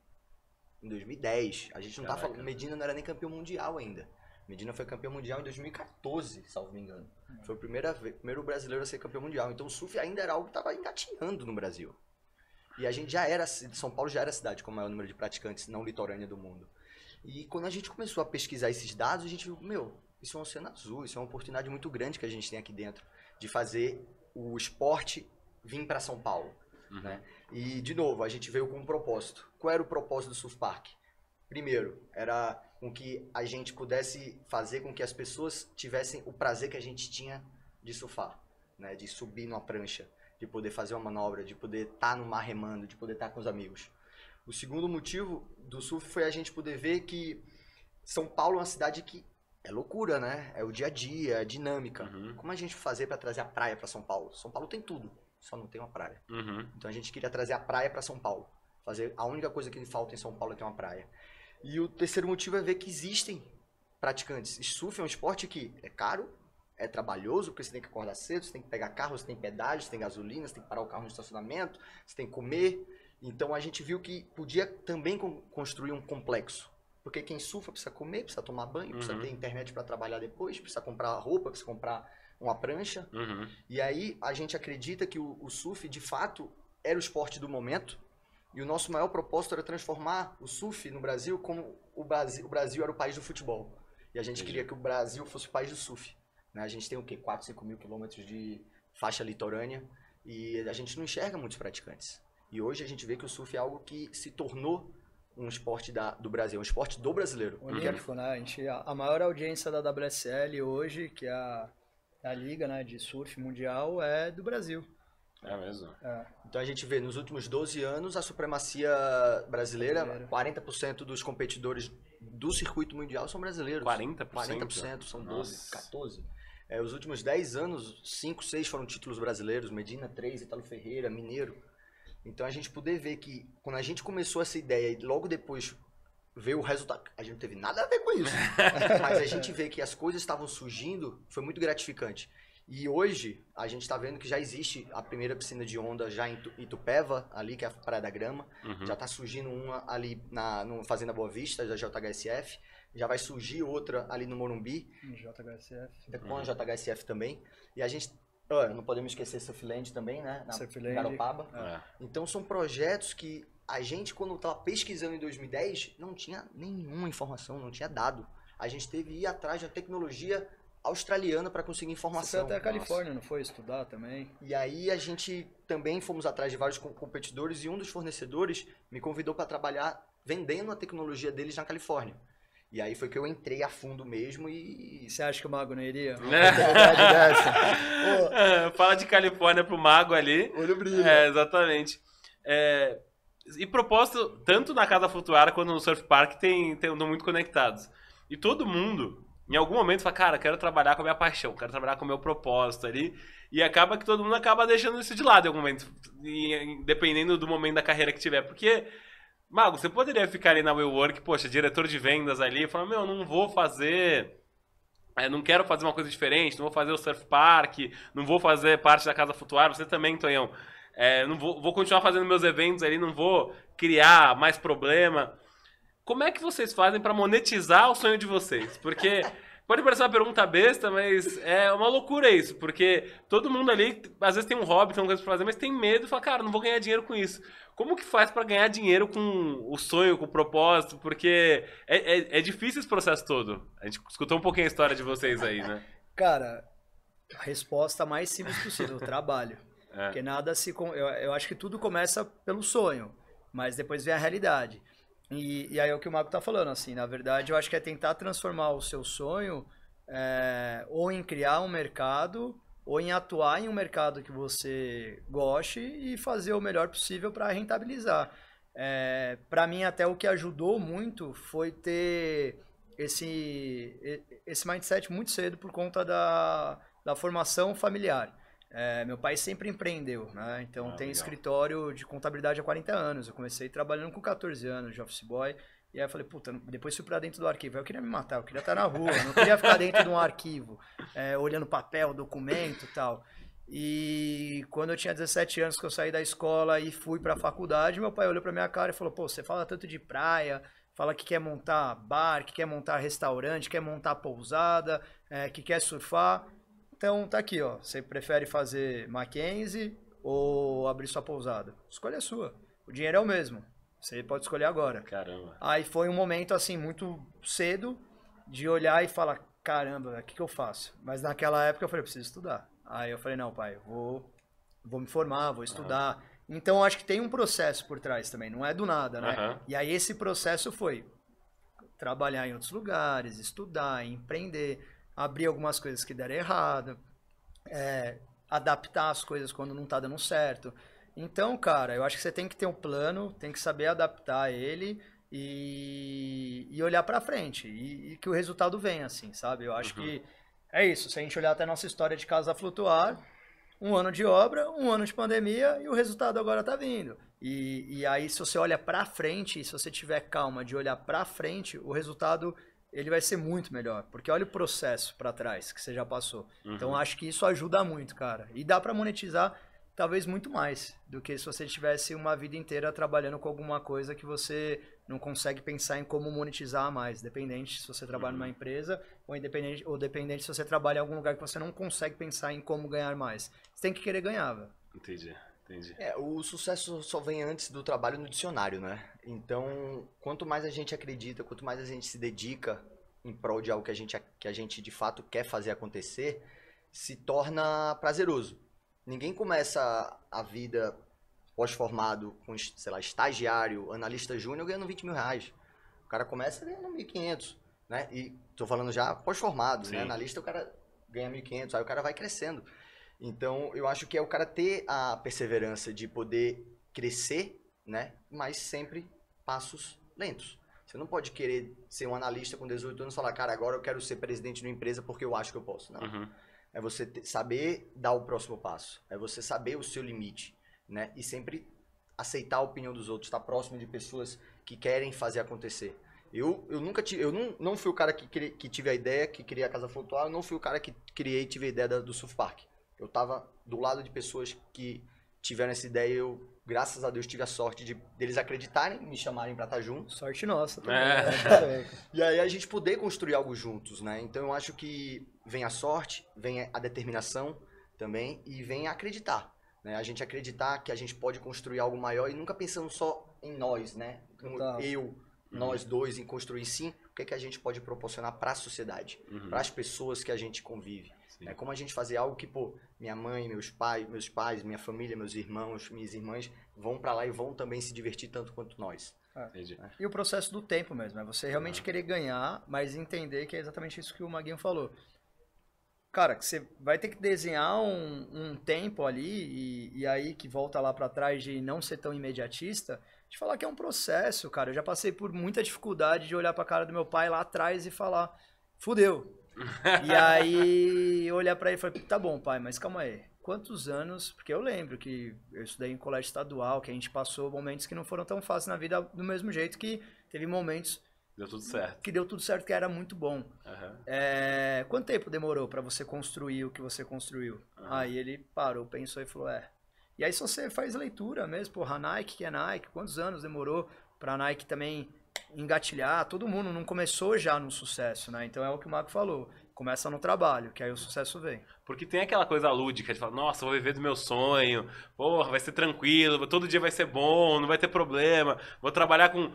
Em 2010. A gente não tá Caraca. falando. Medina não era nem campeão mundial ainda. Medina foi campeão mundial em 2014, salvo me engano. Foi o primeira primeiro brasileiro a ser campeão mundial. Então o surf ainda era algo que estava engatinhando no Brasil. E a gente já era, São Paulo já era a cidade com o maior número de praticantes não litorânea do mundo. E quando a gente começou a pesquisar esses dados, a gente viu, meu, isso é um oceano azul, isso é uma oportunidade muito grande que a gente tem aqui dentro de fazer o esporte vir para São Paulo. Uhum. Né? E, de novo, a gente veio com um propósito. Qual era o propósito do Surf Park? Primeiro, era com que a gente pudesse fazer com que as pessoas tivessem o prazer que a gente tinha de surfar, né? de subir numa prancha, de poder fazer uma manobra, de poder estar no mar remando, de poder estar com os amigos. O segundo motivo do surf foi a gente poder ver que São Paulo é uma cidade que é loucura, né? É o dia a dia, é dinâmica. Uhum. Como a gente fazer para trazer a praia para São Paulo? São Paulo tem tudo, só não tem uma praia. Uhum. Então a gente queria trazer a praia para São Paulo. Fazer a única coisa que falta em São Paulo é ter uma praia. E o terceiro motivo é ver que existem praticantes. Surf é um esporte que é caro, é trabalhoso, porque você tem que acordar cedo, você tem que pegar carro, você tem pedágio, você tem gasolina, você tem que parar o carro no estacionamento, você tem que comer. Então a gente viu que podia também con- construir um complexo. Porque quem surfa precisa comer, precisa tomar banho, precisa Uhum. ter internet para trabalhar depois, precisa comprar roupa, precisa comprar uma prancha. Uhum. E aí a gente acredita que o, o surf, de fato, era o esporte do momento. E o nosso maior propósito era transformar o surf no Brasil como o Brasil, o Brasil era o país do futebol. E a gente Entendi. queria que o Brasil fosse o país do surf. né? A gente tem o quê? 4, 5 mil quilômetros de faixa litorânea e a gente não enxerga muitos praticantes. E hoje a gente vê que o surf é algo que se tornou um esporte da, do Brasil, um esporte do brasileiro. Olímpico, né? A, gente, a a maior audiência da WSL hoje, que é a, a liga né, de surf mundial, é do Brasil. É mesmo. É. Então a gente vê nos últimos 12 anos a supremacia brasileira, Brasileira. 40% dos competidores do circuito mundial são brasileiros. 40%? 40% são 12, Nossa. 14. É, os últimos 10 anos, 5, 6 foram títulos brasileiros, Medina 3, Italo Ferreira, Mineiro. Então a gente poder ver que quando a gente começou essa ideia e logo depois ver o resultado, a gente não teve nada a ver com isso. [laughs] Mas a gente vê que as coisas estavam surgindo, foi muito gratificante. E hoje a gente está vendo que já existe a primeira piscina de onda já em Tu- Itupeva, ali que é a Praia da Grama. Uhum. Já está surgindo uma ali na no Fazenda Boa Vista, da JHSF. Já vai surgir outra ali no Morumbi, JHSF. com a JHSF também. E a gente. ó, não podemos esquecer Surfland também, né? Na Surfland. Garopaba. É. Então são projetos que a gente, quando estava pesquisando em 2010, não tinha nenhuma informação, não tinha dado. A gente teve que ir atrás uma tecnologia australiana para conseguir Você foi informação. até a Califórnia, não foi? Estudar também? E aí a gente também fomos atrás de vários com- competidores e um dos fornecedores me convidou para trabalhar vendendo a tecnologia deles na Califórnia. E aí foi que eu entrei a fundo mesmo e você acha que o Mago não iria? oportunidade dessa. [laughs] É, Fala de Califórnia pro mago ali. Olho brilho. É, exatamente. É, e propósito, tanto na Casa Flutuara quanto no Surf Park, tem, tem, estão muito conectados. E todo mundo, em algum momento, fala, cara, quero trabalhar com a minha paixão, quero trabalhar com o meu propósito ali. E acaba que todo mundo acaba deixando isso de lado em algum momento, e- dependendo do momento da carreira que tiver. Porque, Mago, você poderia ficar ali na WeWork, poxa, diretor de vendas ali, e falar, meu, não vou fazer... é, não quero fazer uma coisa diferente, não vou fazer o Surf Park, não vou fazer parte da Casa Flutuar, você também, Tonhão. É, não vou, vou continuar fazendo meus eventos ali, não vou criar mais problema. Como é que vocês fazem para monetizar o sonho de vocês? Porque [laughs] pode parecer uma pergunta besta, mas é uma loucura isso, porque todo mundo ali às vezes tem um hobby, tem uma coisa pra fazer, mas tem medo e fala, cara, não vou ganhar dinheiro com isso. Como que faz para ganhar dinheiro com o sonho, com o propósito? Porque é, é, é difícil esse processo todo. A gente escutou um pouquinho a história de vocês aí, né? Cara, a resposta mais simples possível, trabalho. É. Porque nada se. Eu, eu acho que tudo começa pelo sonho, mas depois vem a realidade. E, e aí é o que o Mago tá falando, assim, na verdade eu acho que é tentar transformar o seu sonho é, ou em criar um mercado, ou em atuar em um mercado que você goste e fazer o melhor possível para rentabilizar. É, para mim, até o que ajudou muito foi ter esse, esse mindset muito cedo por conta da, da formação familiar. É, meu pai sempre empreendeu, né? Então Ah, tem legal. escritório de contabilidade há 40 anos. Eu comecei trabalhando com 14 anos de office boy. E aí eu falei, puta, depois fui pra dentro do arquivo. Aí Eu queria me matar, eu queria estar na rua, não queria ficar dentro de um arquivo, é, olhando papel, documento e tal. E quando eu tinha 17 anos que eu saí da escola e fui pra faculdade, meu pai olhou pra minha cara e falou, pô, você fala tanto de praia, fala que quer montar bar, que quer montar restaurante, quer montar pousada, é, que quer surfar. Então tá aqui, ó. Você prefere fazer Mackenzie ou abrir sua pousada? Escolha a sua. O dinheiro é o mesmo. Você pode escolher agora. Caramba. Aí foi um momento assim muito cedo de olhar e falar, caramba, o que, que eu faço? Mas naquela época eu falei, eu preciso estudar. Aí eu falei, não, pai, vou, vou me formar, vou estudar. Então eu acho que tem um processo por trás também, não é do nada, né? Aham. E aí esse processo foi trabalhar em outros lugares, estudar, empreender, abrir algumas coisas que deram errado, é, adaptar as coisas quando não tá dando certo. Então, cara, eu acho que você tem que ter um plano, tem que saber adaptar ele e, e olhar para frente e, e, que o resultado venha, assim, sabe? Eu acho Uhum. que é isso. Se a gente olhar até a nossa história de casa flutuar, um ano de obra, um ano de pandemia e o resultado agora tá vindo. E, e aí, se você olha para frente, e se você tiver calma de olhar para frente, o resultado ele vai ser muito melhor. Porque olha o processo para trás que você já passou. Uhum. Então, acho que isso ajuda muito, cara. E dá para monetizar talvez muito mais do que se você tivesse uma vida inteira trabalhando com alguma coisa que você não consegue pensar em como monetizar mais, dependente se você trabalha Uhum. numa empresa ou independente ou dependente se você trabalha em algum lugar que você não consegue pensar em como ganhar mais. Você tem que querer ganhar, velho. Entendi, entendi. É, o sucesso só vem antes do trabalho no dicionário, né? Então, quanto mais a gente acredita, quanto mais a gente se dedica em prol de algo que a gente, que a gente de fato quer fazer acontecer, se torna prazeroso. Ninguém começa a vida pós-formado com, sei lá, estagiário, analista júnior ganhando 20 mil reais. O cara começa ganhando 1.500, né? E tô falando já pós-formado, né? Analista o cara ganha 1.500, aí o cara vai crescendo. Então, eu acho que é o cara ter a perseverança de poder crescer, né? Mas sempre passos lentos. Você não pode querer ser um analista com 18 anos e falar, cara, agora eu quero ser presidente de uma empresa porque eu acho que eu posso. Não. Uhum. É você te- saber dar o próximo passo. É você saber o seu limite, né? E sempre aceitar a opinião dos outros, estar próximo de pessoas que querem fazer acontecer. Eu, eu nunca tive, eu não, não fui o cara que, que tive a ideia, que criei a Casa Flutuar, eu não fui o cara que criei e tive a ideia da- do Surf Park. Eu tava do lado de pessoas que tiveram essa ideia e eu, graças a Deus, tive a sorte de deles acreditarem, me chamarem pra estar junto. Sorte nossa também. É. né? [laughs] E aí a gente poder construir algo juntos, né? Então eu acho que vem a sorte, vem a determinação também e vem a acreditar, né? A gente acreditar que a gente pode construir algo maior e nunca pensando só em nós, né? Total. Eu, nós dois em construir sim, o que é que a gente pode proporcionar para a sociedade, Uhum. para as pessoas que a gente convive. Sim. É como a gente fazer algo que, pô, minha mãe, meus pais, meus pais, minha família, meus irmãos, minhas irmãs vão para lá e vão também se divertir tanto quanto nós. Entendi. E o processo do tempo mesmo, é você realmente querer ganhar, mas entender que é exatamente isso que o Maguinho falou. Cara, que você vai ter que desenhar um, um tempo ali, e, e aí que volta lá pra trás de não ser tão imediatista, de falar que é um processo, cara. Eu já passei por muita dificuldade de olhar pra cara do meu pai lá atrás e falar, fudeu. E aí olhar pra ele e falar, tá bom, pai, mas calma aí. Quantos anos? Porque eu lembro que eu estudei em colégio estadual, que a gente passou momentos que não foram tão fáceis na vida do mesmo jeito que teve momentos Deu tudo certo. que deu tudo certo, que era muito bom. Aham. É, quanto tempo demorou pra você construir o que você construiu? Ah. Aí ele parou, pensou e falou, é. E aí se você faz leitura mesmo, porra, Nike que é Nike, quantos anos demorou pra Nike também engatilhar? Todo mundo não começou já no sucesso, né? Então é o que o Marco falou. Começa no trabalho, que aí o sucesso vem. Porque tem aquela coisa lúdica de falar, nossa, vou viver do meu sonho, porra, vai ser tranquilo, todo dia vai ser bom, não vai ter problema, vou trabalhar com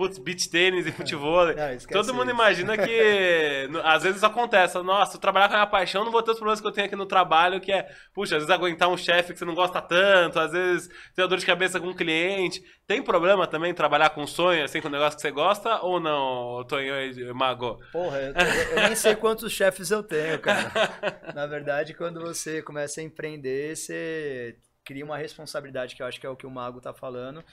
putz, beach tênis e futebol. [laughs] Todo mundo isso. imagina que às vezes acontece. Nossa, eu trabalhar com a minha paixão, não vou ter os problemas que eu tenho aqui no trabalho, que é, puxa, às vezes aguentar um chefe que você não gosta tanto, às vezes ter dor de cabeça com um cliente. Tem problema também trabalhar com um sonho, assim, com um negócio que você gosta ou não, Tonho e Mago? Porra, eu, eu nem sei quantos chefes eu tenho, cara. [laughs] Na verdade, quando você começa a empreender, você cria uma responsabilidade, que eu acho que é o que o Mago tá falando,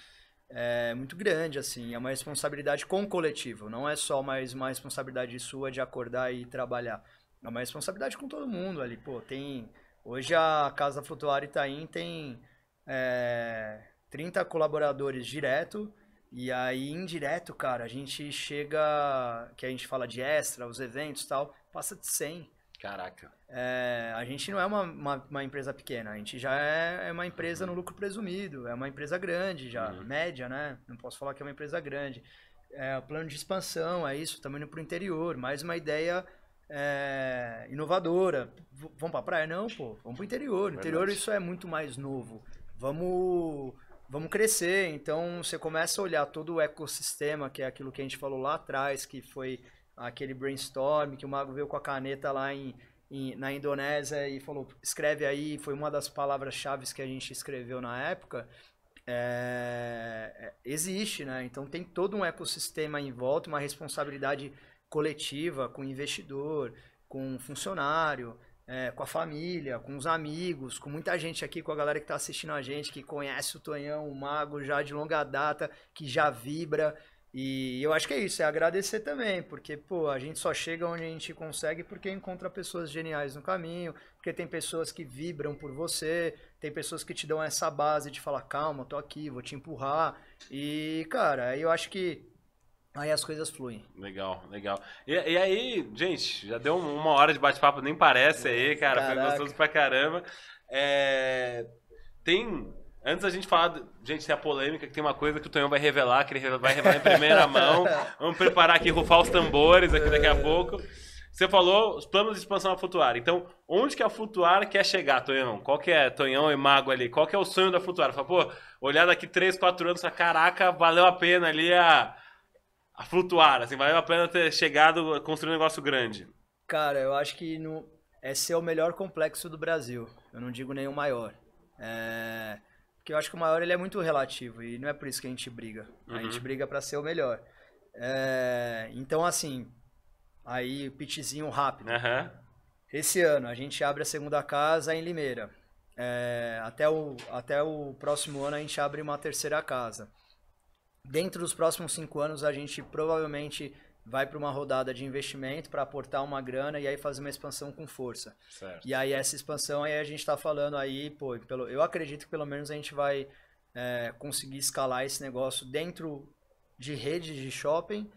é muito grande, assim. É uma responsabilidade com o coletivo. Não é só mais uma responsabilidade sua de acordar e trabalhar. É uma responsabilidade com todo mundo ali. Pô, tem... Hoje a Casa Flutuar Itaim tem é, 30 colaboradores direto e aí, indireto, cara, a gente chega, que a gente fala de extra, os eventos e tal, passa de 100. Caraca. É, a gente não é uma, uma, uma empresa pequena, a gente já é, é uma empresa no lucro presumido, é uma empresa grande já, Uhum. média, né? Não posso falar que é uma empresa grande. É, o plano de expansão, é isso, estamos indo para o interior, mais uma ideia é, inovadora. V- vamos para praia? Não, pô, vamos para o interior. No interior isso é muito mais novo. Vamos, vamos crescer. Então você começa a olhar todo o ecossistema, que é aquilo que a gente falou lá atrás, que foi aquele brainstorm, que o Mago veio com a caneta lá em, em- na Indonésia e falou, escreve aí, foi uma das palavras-chave que a gente escreveu na época. É, é, existe, né? Então tem todo um ecossistema em volta, uma responsabilidade coletiva com o investidor, com o funcionário, é, com a família, com os amigos, com muita gente aqui, com a galera que está assistindo a gente, que conhece o Tonhão, o Mago já de longa data, que já vibra. E eu acho que é isso, é agradecer também, porque, pô, a gente só chega onde a gente consegue porque encontra pessoas geniais no caminho, porque tem pessoas que vibram por você, tem pessoas que te dão essa base de falar, calma, tô aqui, vou te empurrar. E, cara, eu acho que aí as coisas fluem. Legal, legal. E, e aí, gente, já deu uma hora de bate-papo, nem parece aí, cara, Caraca. foi gostoso pra caramba. É, Tem Antes da gente falar, gente, tem a polêmica, que tem uma coisa que o Tonhão vai revelar, que ele vai revelar em primeira [laughs] mão. Vamos preparar aqui, rufar os tambores aqui daqui a pouco. Você falou os planos de expansão da Flutuar. Então, onde que a Flutuar quer chegar, Tonhão? Qual que é, Tonhão e Mago ali? Qual que é o sonho da Flutuar? Fala, pô, olhar daqui 3, 4 anos, fala, caraca, valeu a pena ali a, a Flutuar, assim, valeu a pena ter chegado a construir um negócio grande. Cara, eu acho que no, é ser o melhor complexo do Brasil. Eu não digo nenhum maior. É, porque eu acho que o maior ele é muito relativo e não é por isso que a gente briga. A Uhum. gente briga pra ser o melhor. É, então, assim, aí pitchzinho rápido. Aham. Esse ano a gente abre a segunda casa em Limeira. É, até, o, até o próximo ano a gente abre uma terceira casa. Dentro dos próximos cinco anos a gente provavelmente vai para uma rodada de investimento para aportar uma grana e aí fazer uma expansão com força. Certo. E aí essa expansão aí a gente está falando aí, pô, pelo, eu acredito que pelo menos a gente vai é, conseguir escalar esse negócio dentro de redes de shopping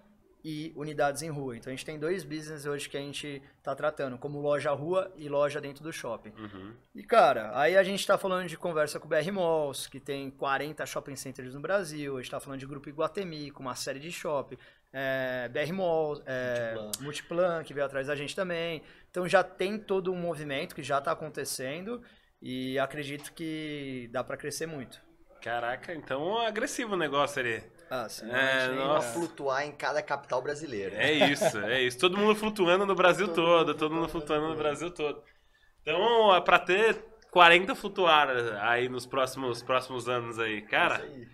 e unidades em rua. Então a gente tem dois business hoje que a gente está tratando, como loja rua e loja dentro do shopping. Uhum. E cara, aí a gente está falando de conversa com o BR Malls, que tem 40 shopping centers no Brasil, a gente está falando de Grupo Iguatemi, com uma série de shopping, é, BR Malls, é, Multiplan. Multiplan, que veio atrás da gente também. Então já tem todo um movimento que já está acontecendo e acredito que dá para crescer muito. Caraca, então é agressivo o negócio ali. Ah, sim. É, nossa. é. Flutuar em cada capital brasileira. É isso, é isso. Todo mundo flutuando no Brasil Todo todo, mundo todo mundo flutuando no Brasil todo. Então, é pra ter 40 flutuar aí nos próximos, próximos anos aí. Cara, Isso aí.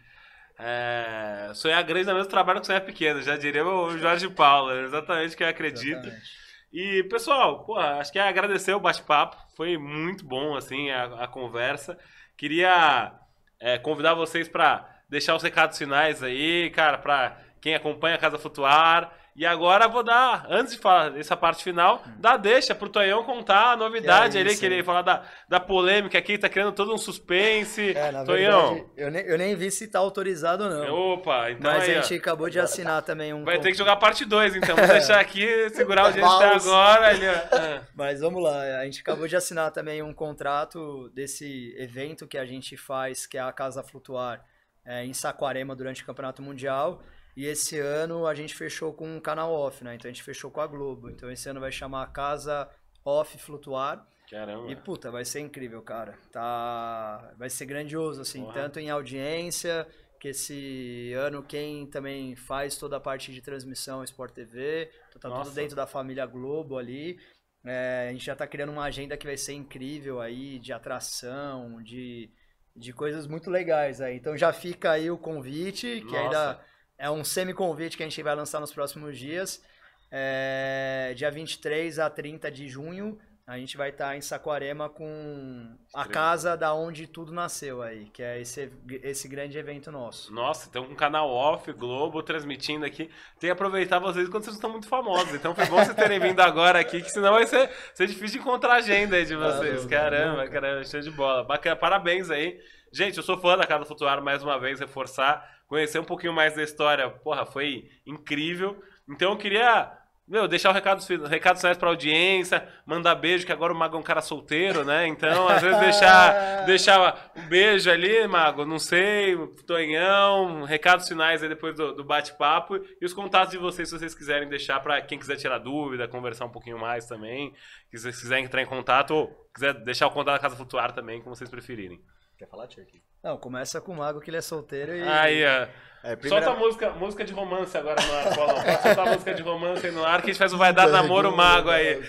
é... sonhar grande é o mesmo trabalho que sonhar pequeno, já diria o Jorge Paulo, é exatamente o que eu acredito. Exatamente. E, pessoal, pô, acho que é agradecer o bate-papo. Foi muito bom, assim, a, a conversa. Queria é, convidar vocês para deixar os recados finais aí, cara, para quem acompanha a Casa Flutuar. E agora vou dar, antes de falar dessa parte final, dar deixa pro Tonhão contar a novidade é ali, que ele falar da, da polêmica aqui, tá criando todo um suspense. É, na Tonhão, verdade, eu nem, eu nem vi se tá autorizado ou não. opa, então Mas aí, a ó. gente acabou de assinar também um Vai ter que jogar parte 2, então. Vou [laughs] deixar aqui, segurar o audiência até agora. Ali. Ah. [laughs] Mas vamos lá, a gente acabou de assinar também um contrato desse evento que a gente faz, que é a Casa Flutuar, é, em Saquarema durante o Campeonato Mundial. E esse ano a gente fechou com um canal off, né? Então a gente fechou com a Globo. Então esse ano vai chamar Casa Off Flutuar. Caramba. E puta, vai ser incrível, cara. Tá, vai ser grandioso assim, Porra. tanto em audiência, que esse ano quem também faz toda a parte de transmissão é Sport TV, então tá Nossa. tudo dentro da família Globo ali. É, a gente já tá criando uma agenda que vai ser incrível aí, de atração, de, de coisas muito legais aí. Então já fica aí o convite, que Nossa. ainda é um semi-convite que a gente vai lançar nos próximos dias. É, dia 23 a 30 de junho, a gente vai estar em Saquarema com a casa da onde tudo nasceu aí, que é esse, esse grande evento nosso. Nossa, então um canal off, Globo, transmitindo aqui. Tem que aproveitar vocês quando vocês estão muito famosos. Então foi bom vocês terem vindo agora aqui, que senão vai ser, ser difícil de encontrar a agenda aí de vocês. Valeu, caramba, nunca. caramba, show de bola. Bacana, parabéns aí. Gente, eu sou fã da Casa Flutuar, mais uma vez, reforçar, conhecer um pouquinho mais da história. Porra, foi incrível. Então eu queria, meu, deixar o recado, recados finais pra audiência, mandar beijo, que agora o Mago é um cara solteiro, né? Então, às vezes, deixar, [laughs] deixar um beijo ali, Mago, não sei, Tonhão, recados finais aí depois do, do bate-papo e os contatos de vocês, se vocês quiserem deixar pra quem quiser tirar dúvida, conversar um pouquinho mais também, se vocês quiserem entrar em contato ou quiser deixar o contato da Casa Flutuar também, como vocês preferirem. Quer falar, Chuck? Não, começa com o Mago que ele é solteiro e Aí, ó. É, primeira- Solta a música, música de romance agora no ar, Paulão. Pode soltar a música de romance aí no ar que a gente faz um Vai Dar Namoro Mago aí. [laughs]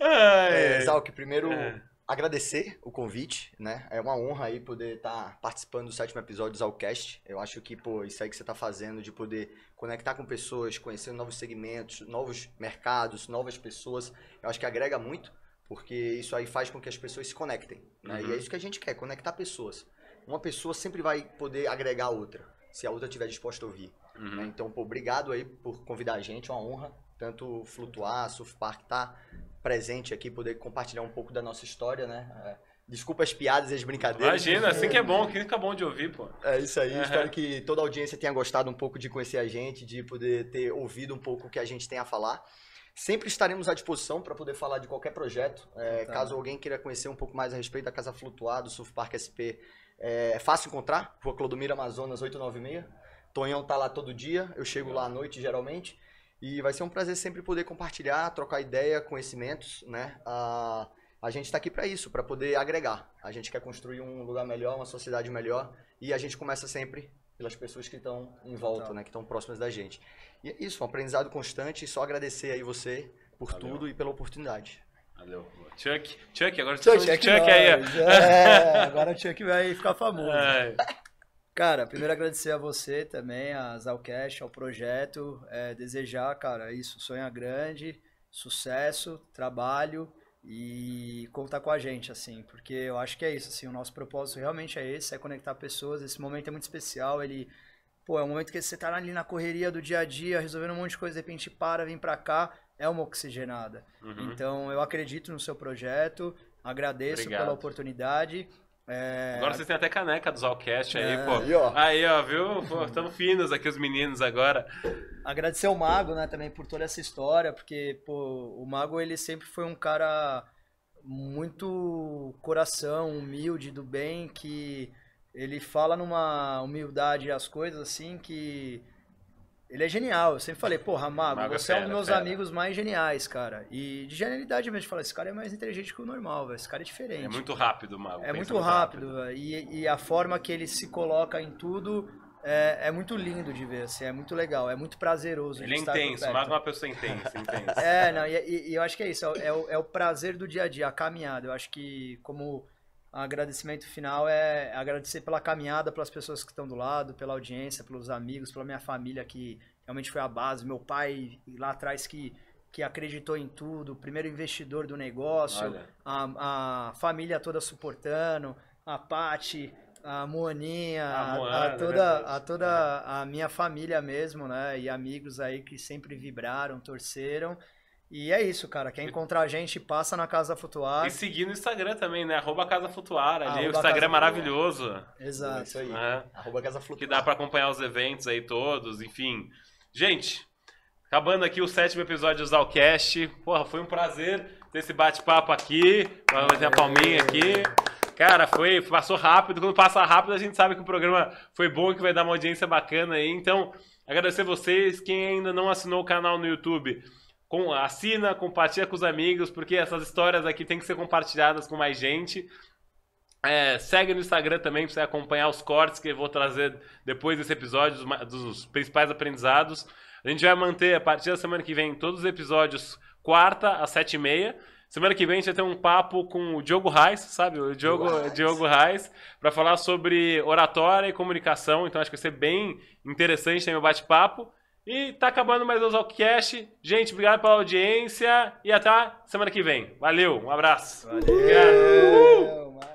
É. Zalk, primeiro É. agradecer o convite, né? É uma honra aí poder estar participando do sétimo episódio do Zalcast. Eu acho que, pô, isso aí que você tá fazendo de poder conectar com pessoas, conhecer novos segmentos, novos mercados, novas pessoas, eu acho que agrega muito, porque isso aí faz com que as pessoas se conectem, né? Uhum. E é isso que a gente quer, conectar pessoas. Uma pessoa sempre vai poder agregar a outra. se a outra estiver disposta a ouvir. Uhum. né? Então, pô, obrigado aí por convidar a gente, é uma honra. Tanto Flutuar, Surf Park tá presente aqui, poder compartilhar um pouco da nossa história, né? É, desculpa as piadas e as brincadeiras. Imagina, assim que é bom, [laughs] que fica bom de ouvir, pô. É isso aí, Uhum. espero que toda a audiência tenha gostado um pouco de conhecer a gente, de poder ter ouvido um pouco o que a gente tem a falar. Sempre estaremos à disposição para poder falar de qualquer projeto. É, Tá. Caso alguém queira conhecer um pouco mais a respeito da Casa Flutuar, do Surf Park SP, é fácil encontrar, Rua Clodomiro Amazonas 896. Tonhão tá lá todo dia, eu chego lá à noite geralmente. E vai ser um prazer sempre poder compartilhar, trocar ideia, conhecimentos, né? Ah, a gente está aqui para isso, para poder agregar. A gente quer construir um lugar melhor, uma sociedade melhor, e a gente começa sempre pelas pessoas que estão em volta, né? Que estão próximas da gente. E é isso, um aprendizado constante. E só agradecer aí você por Valeu. tudo e pela oportunidade. Valeu. Chuck, Chuck, agora Chuck, Chuck, Chuck, Chuck aí. nós. É, agora o Chuck vai ficar famoso. É. Cara, primeiro agradecer a você também, a Zalcast, ao projeto. É, desejar, cara, isso, sonha grande, sucesso, trabalho e contar com a gente, assim, porque eu acho que é isso, assim, o nosso propósito realmente é esse, é conectar pessoas. Esse momento é muito especial, ele, pô, é um momento que você tá ali na correria do dia a dia, resolvendo um monte de coisa, de repente para, vem pra cá, é uma oxigenada. Uhum. Então, eu acredito no seu projeto, agradeço Obrigado. pela oportunidade. É, Agora vocês têm até caneca do Zalcast aí, É. pô. Aí, ó. Aí, ó, viu? Pô, tamo finos aqui os meninos agora. agradecer ao Mago, né, também por toda essa história, porque, pô, o Mago, ele sempre foi um cara muito coração, humilde, do bem, que ele fala numa humildade as coisas, assim, que ele é genial. Eu sempre falei, porra, Mago, Mago é você é um dos meus fera. amigos mais geniais, cara. E de genialidade mesmo, falar, esse cara é mais inteligente que o normal, velho, esse cara é diferente. É muito rápido, Mago. É muito rápido, velho. e, e a forma que ele se coloca em tudo é, é muito lindo de ver, assim, é muito legal, é muito prazeroso. Ele de é intenso. Mago é uma pessoa intensa, intensa. É, não, e, e- e eu acho que é isso, é, o- é o prazer do dia a dia, a caminhada. Eu acho que como agradecimento final é agradecer pela caminhada, pelas pessoas que estão do lado, pela audiência, pelos amigos, pela minha família que realmente foi a base, meu pai lá atrás que que acreditou em tudo, o primeiro investidor do negócio, a, a família toda suportando, a Pati, a Moaninha, A a, Moana, a toda, verdade. a toda a minha família mesmo, né? E amigos aí que sempre vibraram, torceram. E é isso, cara. Quer encontrar a gente, passa na Casa Flutuar. E seguir no Instagram também, né? Arroba Casa Flutuar ali. Arroba o Instagram é maravilhoso. É Exato. isso aí. né? Arroba Casa Que Flutuar. dá pra acompanhar os eventos aí todos, enfim. Gente, acabando aqui o sétimo episódio do Zalcast. Porra, foi um prazer ter esse bate-papo aqui. Vamos fazer a palminha aqui. Cara, foi, passou rápido. Quando passa rápido, a gente sabe que o programa foi bom e que vai dar uma audiência bacana aí. Então, agradecer vocês. Quem ainda não assinou o canal no YouTube, com, assina, compartilha com os amigos, porque essas histórias aqui têm que ser compartilhadas com mais gente. É, segue no Instagram também pra você acompanhar os cortes que eu vou trazer depois desse episódio, dos, dos principais aprendizados. A gente vai manter, a partir da semana que vem, todos os episódios quarta às sete e meia. Semana que vem a gente vai ter um papo com o Diogo Reis, sabe? O Diogo. Diogo Reis, para falar sobre oratória e comunicação. Então acho que vai ser bem interessante também o bate-papo. E tá acabando mais o Zalcast. Gente, obrigado pela audiência e até semana que vem. Valeu, um abraço. Valeu. Obrigado.